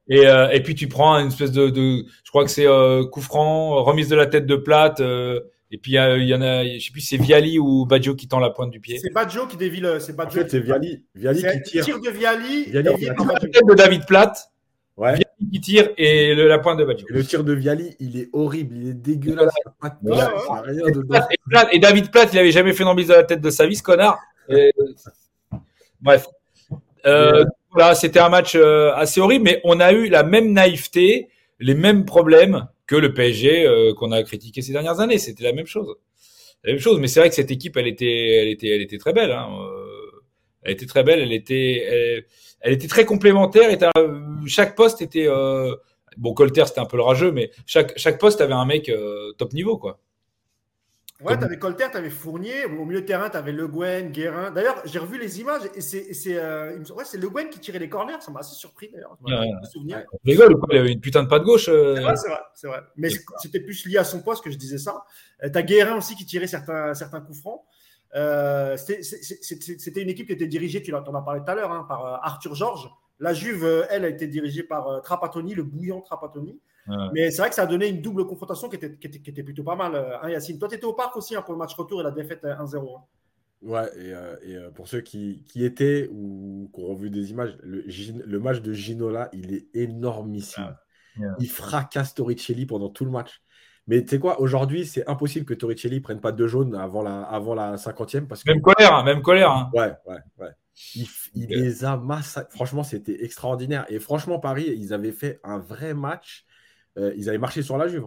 Et, euh, et puis tu prends une espèce de, de je crois que c'est euh, coup franc, remise de la tête de plate. euh, et puis il y, a- il y en a, je sais plus, si c'est Viali ou Baggio qui tend la pointe du pied. C'est Baggio qui dévie le. C'est En Baggio fait, c'est Viali, Viali C'est qui tire. tir de Viali. Viali tire. Tête de David Platt, Ouais. Viali qui tire et le- la pointe de Baggio. Et le tir de Viali, il est horrible, il est dégueulasse. il y a pas de Ouais, place, ouais. il y a rien Et. Platt- et Platt- et David Platt, il avait jamais fait une embise de la tête de sa vie, ce connard. Et- Bref. Euh, voilà, c'était un match euh, assez horrible, mais on a eu la même naïveté, les mêmes problèmes que le PSG euh, qu'on a critiqué ces dernières années. C'était la même chose. La même chose, mais c'est vrai que cette équipe, elle était, elle était, elle était très belle. Hein. Euh, Elle était très belle. Elle était, elle, était très complémentaire. T'as- chaque poste était, euh, bon, Colter c'était un peu le rageux, mais chaque chaque poste avait un mec euh, top niveau, quoi. Ouais, t'avais Colter, t'avais Fournier. Au milieu de terrain, t'avais Le Guen, Guérin. D'ailleurs, j'ai revu les images et c'est euh, ouais, Le Guen qui tirait les corners. Ça m'a assez surpris d'ailleurs. Ouais, ouais. Ou quoi Il avait une putain de pas de gauche. euh, C'est vrai, c'est vrai. Mais c'était plus lié à son poste que je disais ça. Euh, T'as Guérin aussi qui tirait certains, certains coups francs. C'était- une équipe qui était dirigée, tu en as parlé tout à l'heure, hein, par Arthur Georges. La Juve, elle, a été dirigée par Trapattoni, le bouillant Trapattoni. Ouais. Mais c'est vrai que ça a donné une double confrontation qui était, qui était, qui était plutôt pas mal, euh, hein, Yacine. Toi, tu étais au parc aussi hein, pour le match retour et la défaite euh, 1-0. hein. Ouais, et, euh, et, euh, pour ceux qui, qui étaient ou qui ont revu des images, le, match de Ginola, il est énormissime. Yeah. Il fracasse Torricelli pendant tout le match. Mais tu sais quoi, aujourd'hui, c'est impossible que Torricelli prenne pas deux jaunes avant la, avant la 50e parce que. Même colère, hein, même colère. hein. Ouais, ouais, ouais. Il, il les a massacrés. Franchement, c'était extraordinaire. Et franchement, Paris, ils avaient fait un vrai match. Euh, ils avaient marché sur la Juve.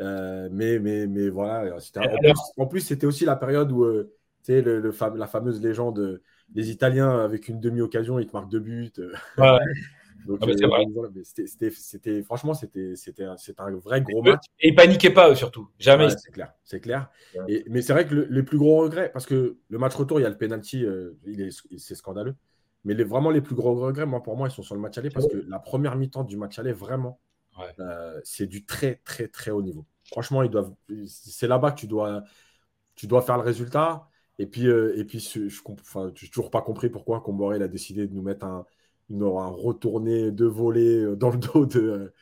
Euh, mais, mais, mais voilà. c'était- En plus, en plus, c'était aussi la période où, euh, tu sais, le, le la fameuse légende euh, des Italiens avec une demi-occasion, ils te marquent deux buts. Ouais. Donc, Ah, euh, voilà, mais c'était- c'était- c'était- franchement, c'était c'était un, c'était un vrai gros match. Et ils paniquaient pas, eux, surtout. Jamais. Ouais, c'est clair, c'est clair. Ouais. Et, mais c'est vrai que le, les plus gros regrets, parce que le match retour, il y a le penalty, euh, il est, c'est scandaleux. Mais les, vraiment les plus gros regrets, moi pour moi, ils sont sur le match aller, parce que la première mi-temps du match aller, vraiment, Ouais. euh, c'est du très très très haut niveau. Franchement, ils doivent, c'est là-bas que tu dois, tu dois faire le résultat. Et puis, euh, et puis, je, je j'ai toujours pas compris pourquoi Comboré a décidé de nous mettre un, une- un retourné de volée euh, dans le dos de,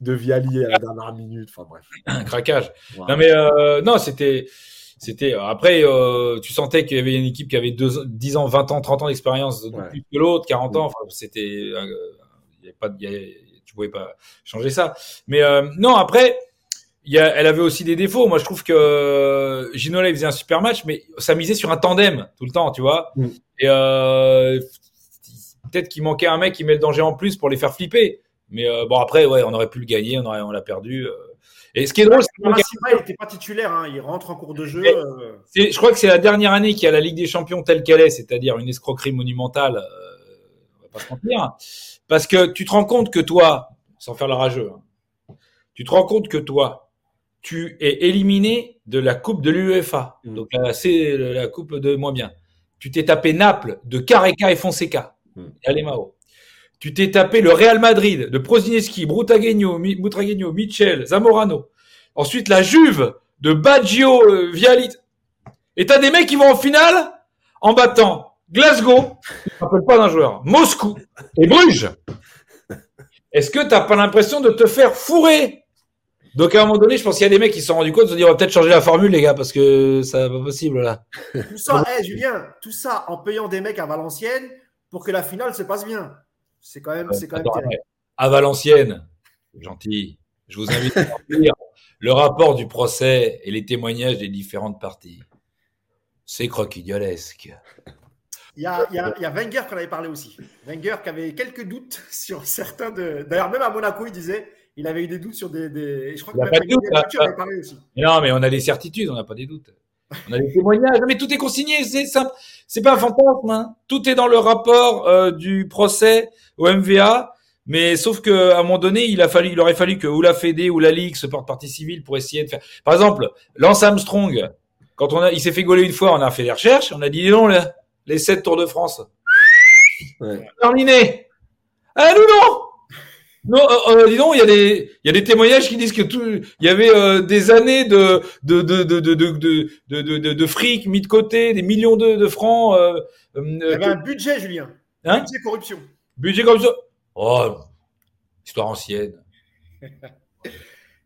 de Viali à la dernière minute. Enfin bref. Un craquage. Non, mais euh, non, c'était. C'était après, euh, tu sentais qu'il y avait une équipe qui avait deux, 10 ans, 20 ans, 30 ans d'expérience de Ouais. plus que l'autre, 40 ans. Enfin, c'était, euh, il avait pas, y avait- tu pouvais pas changer ça. Mais euh, non, après, il y a, elle avait aussi des défauts. Moi, je trouve que euh, Ginola il faisait un super match, mais ça misait sur un tandem tout le temps, tu vois. Mm. Et euh, peut-être qu'il manquait un mec qui met le danger en plus pour les faire flipper. Mais euh, bon, après, ouais, on aurait pu le gagner, on aurait, on l'a perdu. Et ce qui est drôle, c'est que il n'était pas titulaire, hein, il rentre en cours de jeu. Euh, je crois que c'est la dernière année qu'il y a la Ligue des Champions telle qu'elle est, c'est-à-dire une escroquerie monumentale. euh, on va pas se mentir. Parce que tu te rends compte que toi, sans faire le rageux, hein, tu te rends compte que toi, tu es éliminé de la Coupe de l'UEFA. Mm. Donc là, c'est la Coupe de moins bien. Tu t'es tapé Naples de Careca et Fonseca. Mm. Et Alemao. Tu t'es tapé le Real Madrid de Prosineski, Brutagueño, Michel, Zamorano. Ensuite, la Juve de Baggio, euh, Viali. Et t'as des mecs qui vont en finale en battant Glasgow, je me rappelle pas d'un joueur, Moscou et Bruges. Est-ce que t'as pas l'impression de te faire fourrer? Donc à un moment donné, je pense qu'il y a des mecs qui se sont rendus compte, de se dire on va peut-être changer la formule, les gars, parce que ça va pas possible là. Tout ça, hey, Julien, tout ça en payant des mecs à Valenciennes pour que la finale se passe bien. C'est quand même, c'est quand Attends, mais à Valenciennes, gentil, je vous invite à lire le rapport du procès et les témoignages des différentes parties. C'est croquignolesque. Il y a, il y a- il y a Wenger qu'on avait parlé aussi. Wenger qui avait quelques doutes sur certains de. D'ailleurs, même à Monaco, il disait il avait eu des doutes sur des. des... Je crois Il que pas même de doute, tu là. parlé aussi. Non, mais on a des certitudes, on n'a pas des doutes. On a des témoignages, mais tout est consigné, c'est simple. C'est pas un fantasme, hein. Tout est dans le rapport euh, du procès au MVA. Mais sauf que à un moment donné, il a fallu, il aurait fallu que ou la Fédé ou la Ligue se porte partie civile pour essayer de faire. Par exemple, Lance Armstrong, quand on a, il s'est fait gauler une fois, on a fait des recherches, on a dit non, les, les 7 Tours de France. Terminé. Ah non non, dis donc, il y a des, témoignages qui disent que tout, il y avait des années de de de de fric mis de côté, des millions de, francs. il y avait un budget, Julien. Hein budget corruption. Budget corruption. Oh, histoire ancienne.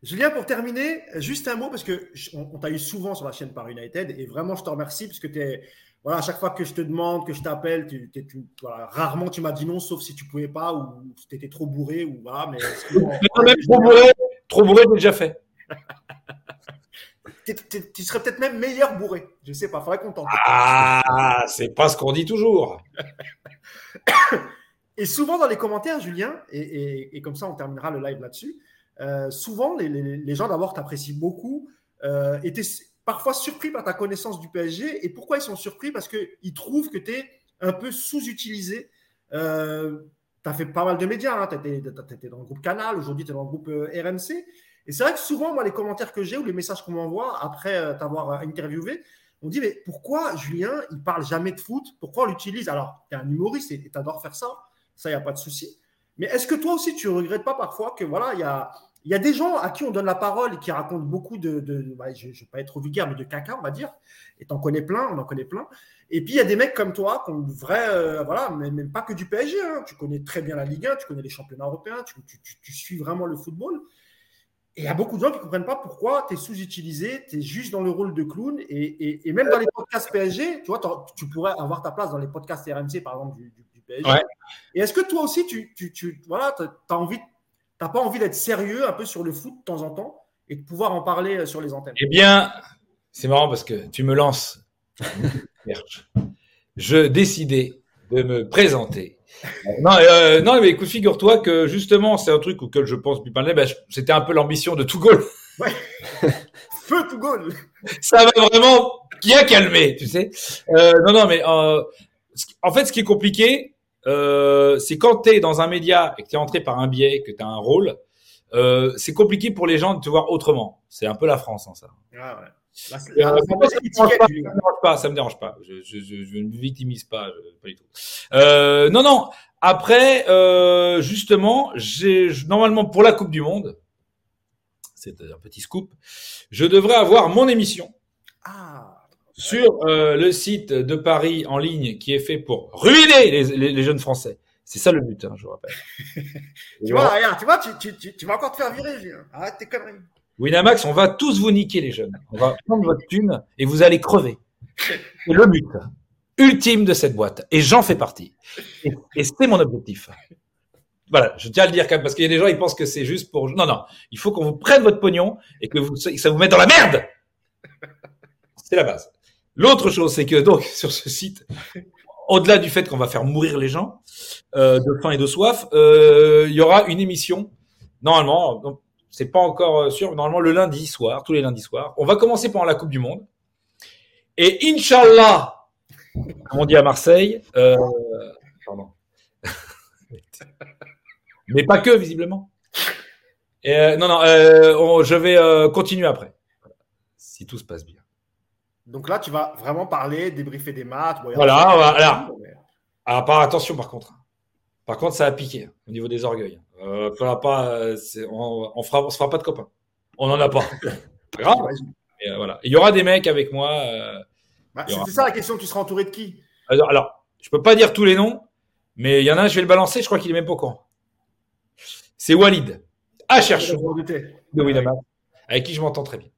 Julien, pour terminer, juste un mot parce que on, t'a eu souvent sur la chaîne par United et vraiment je te remercie parce que tu es voilà, à chaque fois que je te demande, que je t'appelle, tu, tu- tu- voilà, rarement tu m'as dit non, sauf si tu pouvais pas ou tu étais trop bourré ou voilà. Mais sinon, même trop bourré, trop bourré, j'ai déjà fait. tu serais peut-être même meilleur bourré. Je sais pas, faudrait qu'on tente. Ah, c'est pas ce qu'on dit toujours. Et souvent dans les commentaires, Julien, et, et- et comme ça on terminera le live là-dessus, euh, souvent les, les- les gens d'abord t'apprécient beaucoup, euh, parfois surpris par ta connaissance du PSG. Et pourquoi ils sont surpris? Parce qu'ils trouvent que tu es un peu sous-utilisé. Euh, tu as fait pas mal de médias, hein. tu étais, dans le groupe Canal, aujourd'hui tu es dans le groupe euh, RMC. Et c'est vrai que souvent, moi, les commentaires que j'ai ou les messages qu'on m'envoie après euh, t'avoir euh, interviewé, on dit, mais pourquoi Julien, il parle jamais de foot? Pourquoi on l'utilise? Alors, tu es un humoriste et tu adores faire ça, ça, il n'y a pas de souci. Mais est-ce que toi aussi, tu regrettes pas parfois que voilà, il y a, il y a des gens à qui on donne la parole et qui racontent beaucoup de, de, de je ne vais pas être trop vulgaire, mais de caca, on va dire. Et tu en connais plein, on en connaît plein. Et puis, il y a des mecs comme toi qui ont une vraie, euh, voilà, mais même pas que du PSG. Hein. Tu connais très bien la Ligue 1, tu connais les championnats européens, tu, tu, tu, tu suis vraiment le football. Et il y a beaucoup de gens qui ne comprennent pas pourquoi tu es sous-utilisé, tu es juste dans le rôle de clown. Et, et, et, même dans les podcasts PSG, tu vois, tu pourrais avoir ta place dans les podcasts RMC, par exemple, du, du, du PSG. Ouais. Et est-ce que toi aussi, tu, tu, tu voilà, as envie, t'as pas envie d'être sérieux un peu sur le foot de temps en temps et de pouvoir en parler sur les antennes Eh bien, c'est marrant parce que tu me lances. Je décidais de me présenter. Non, euh, non, mais écoute, figure-toi que justement, c'est un truc auquel je pense depuis pas. Ben, c'était un peu l'ambition de tout goal. Ouais. Feu tout goal. Ça va vraiment bien calmer, tu sais. Euh, non, non, mais euh, en fait, ce qui est compliqué, euh, c'est quand tu es dans un média et que tu es entré par un biais, que tu as un rôle, euh, c'est compliqué pour les gens de te voir autrement. C'est un peu la France, hein, ça. Ah ouais. Là, Euh, ça, me dérange pas, ça me dérange pas, ça me dérange pas. Je, je, je, je ne me victimise pas, pas du tout. Euh, non, non. Après, euh, justement, j'ai normalement pour la Coupe du Monde, c'est un petit scoop, je devrais avoir mon émission ah, sur euh, le site de Paris en ligne qui est fait pour ruiner les, les, les jeunes Français. C'est ça le but, hein, je vous rappelle. tu vois, regarde, tu vois, tu, tu, tu, tu, vas encore te faire virer, Julien. Arrête tes conneries. Winamax, on va tous vous niquer, les jeunes. On va prendre votre thune et vous allez crever. C'est le but ultime de cette boîte. Et j'en fais partie. Et, et c'est mon objectif. Voilà, je tiens à le dire quand même, parce qu'il y a des gens, ils pensent que c'est juste pour... Non, non, il faut qu'on vous prenne votre pognon et que, vous, que ça vous mette dans la merde C'est la base. L'autre chose, c'est que donc, sur ce site, au-delà du fait qu'on va faire mourir les gens euh, de faim et de soif, euh, il y aura une émission, normalement, c'est pas encore sûr, normalement le lundi soir, tous les lundis soirs. On va commencer pendant la Coupe du Monde. Et Inch'Allah, comme on dit à Marseille, euh, mais pas que, visiblement. Euh, non, non, euh, on, je vais euh, continuer après, si tout se passe bien. Donc là, tu vas vraiment parler, débriefer des maths. Bon, voilà, voilà. Alors, par attention, par contre. Par contre, ça a piqué hein, au niveau des orgueils. Euh, pas, on, on, fera, on se fera pas de copains. On n'en a pas. pas grave. Et, euh, voilà. Il y aura des mecs avec moi. Euh, bah, C'était ça la question. Tu seras entouré de qui? Alors, alors, je peux pas dire tous les noms, mais il y en a un, je vais le balancer. Je crois qu'il est même pas au courant. C'est Walid. À chercher. De Winamax, avec qui je m'entends très bien.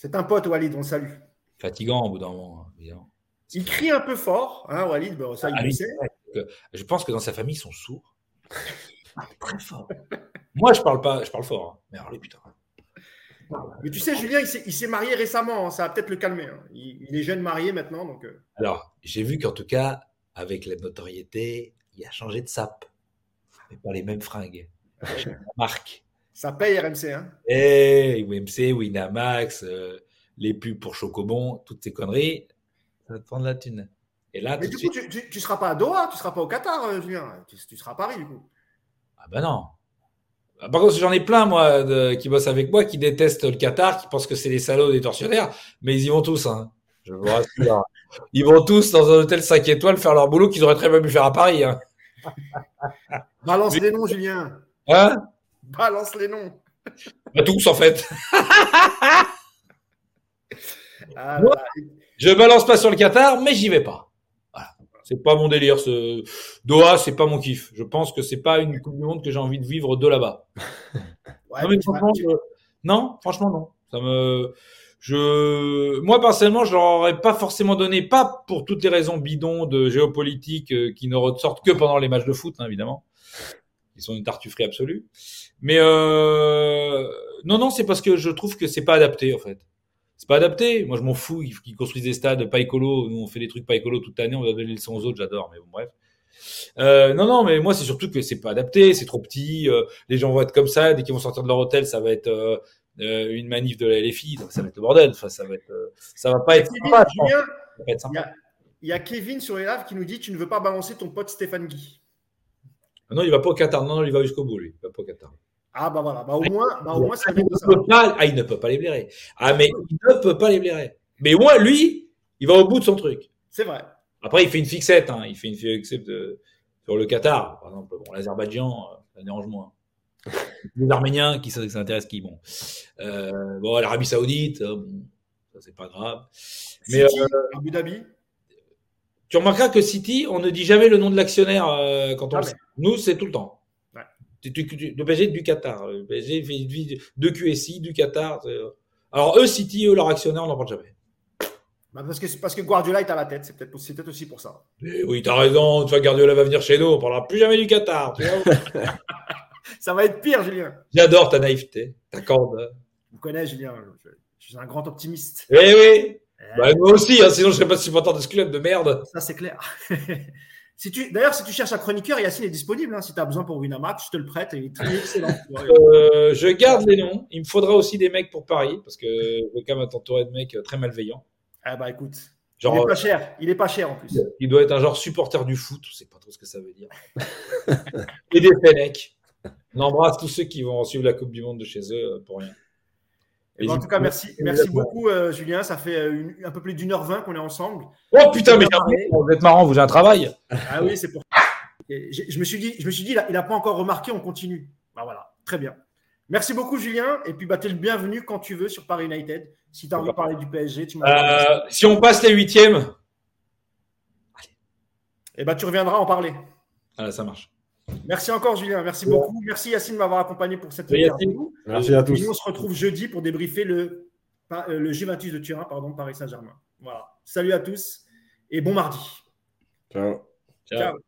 C'est un pote, Walid. On le salue. Fatigant au bout d'un moment, évidemment. Il crie un peu fort, hein, Walid. Bon, ça, il ah, sait. Je pense que dans sa famille, ils sont sourds. Très fort. Moi, je parle pas, je parle fort. Hein. Mais alors, putain. Mais tu sais, Julien, il s'est marié récemment. Hein. Ça va peut-être le calmer. Hein. Il, il, est jeune marié maintenant. Donc... euh. Alors, j'ai vu qu'en tout cas, avec la notoriété, il a changé de sap. Mais pas les mêmes fringues. la marque. Ça paye RMC. Hein Et UMC, Winamax, euh, les pubs pour Chocobon, toutes ces conneries, ça va te prendre la thune. Et là, Mais du coup, suite... tu, tu, tu, seras pas à Doha, tu seras pas au Qatar, euh, Julien. Tu, tu, seras à Paris, du coup. Ah ben non. Par contre, j'en ai plein, moi, de, qui bossent avec moi, qui détestent le Qatar, qui pensent que c'est les salauds des tortionnaires, mais ils y vont tous. Hein. Je vous rassure. ils vont tous dans un hôtel 5 étoiles faire leur boulot qu'ils auraient très bien pu faire à Paris. Hein. Balance mais... les noms, Julien. Hein? Balance les noms. Bah, tous, en fait. ah, moi, je balance pas sur le Qatar, mais j'y vais pas. Voilà. C'est pas mon délire. Ce... Doha, c'est pas mon kiff. Je pense que c'est pas une Coupe du Monde que j'ai envie de vivre de là-bas. Ouais, non, mais franchement, je... non, franchement, non. Ça me. je, moi personnellement, je leur aurais pas forcément donné, pas pour toutes les raisons bidons de géopolitique euh, qui ne ressortent que pendant les matchs de foot, hein, évidemment. Ils sont une tartufferie absolue. Mais euh, non, non, c'est parce que je trouve que c'est pas adapté en fait. C'est pas adapté. Moi, je m'en fous qu'ils construisent des stades pas écolo. Nous, on fait des trucs pas écolo toute l'année. On va donner les leçons aux autres. J'adore, mais bon, bref. Euh, non, non, mais moi, c'est surtout que c'est pas adapté. C'est trop petit. Euh, les gens vont être comme ça. Dès qu'ils vont sortir de leur hôtel, ça va être une manif de la LFI. Ça va être le bordel. Enfin, ça va ça va pas être sympa. il y a Kevin sur les lives qui nous dit Tu ne veux pas balancer ton pote Stéphane Guy. Non, il va pas au Qatar. Non, non, il va jusqu'au bout, lui. Il va pas au Qatar. Ah, bah voilà. Bah, au moins, bah, au moins ça Il ne ça. peut pas, ah, il ne peut pas les blairer. Ah, mais il ne peut pas les blairer. Mais au moins, lui, il va au bout de son truc. C'est vrai. Après, il fait une fixette. Hein. Il fait une fixette de- sur le Qatar. Par exemple, bon, l'Azerbaïdjan, euh, ça dérange moins. Les Arméniens qui s'intéressent qui bon. Euh, bon, l'Arabie Saoudite, euh, bon, ça c'est pas grave. Mais City, euh, Abu Dhabi. tu remarqueras que City, on ne dit jamais le nom de l'actionnaire euh, quand on le sait. Nous, c'est tout le temps. Ouais. Du- Le PSG du Qatar. Le PSG fait de QSI du Qatar. c'est- Alors eux, City, eux, leur actionnaire, on n'en parle jamais. Bah, parce, que, parce que Guardiola est à la tête. C'est peut-être aussi pour ça. Mais oui, t'as raison. Tu vois, Guardiola va venir chez nous. On parlera plus jamais du Qatar. tu vois. Ça va être pire, Julien. J'adore ta naïveté, ta corde. Vous connaissez, Julien. Je, je suis un grand optimiste. Eh oui. Eh, Bah, moi aussi, hein, sinon je serais pas supporter de ce club de merde. Ça, c'est clair. si tu, D'ailleurs, si tu cherches un chroniqueur, Yacine est disponible. hein. si tu as besoin pour Winamax, je te le prête. Il est très excellent. Euh, je garde les noms. Il me faudra aussi des mecs pour Paris, parce que je veux quand même t'entourer de mecs euh, très malveillants. Ah bah écoute, il est pas cher. Il est pas cher en plus. euh, il doit être un genre supporter du foot, je sais pas trop ce que ça veut dire. Et des Fenech. On embrasse tous ceux qui vont suivre la Coupe du Monde de chez eux euh, pour rien. Eh ben, en tout cas, merci, merci beaucoup, euh, Julien. Ça fait euh, une- un peu plus d'une heure vingt qu'on est ensemble. Oh putain, mais vous êtes marrant, vous avez un travail. Ah oui, c'est pour. J'ai- je me suis dit, je me suis dit, il a- il a pas encore remarqué, on continue. Bah voilà, très bien. Merci beaucoup, Julien. Et puis, bah, tu es le bienvenu quand tu veux sur Paris United. Si tu as envie de parler du PSG, tu m'as. Euh, si on passe les huitièmes, Et bah, tu reviendras en parler. ah, ça marche. Merci encore, Julien. Merci beaucoup. Merci, Yacine, de m'avoir accompagné pour cette Oui, interview. Merci à Et tous. nous, on se retrouve jeudi pour débriefer le, euh, le Juventus de Turin, pardon, Paris Saint-Germain. Voilà. Salut à tous et bon mardi. Ciao. Ciao. Ciao.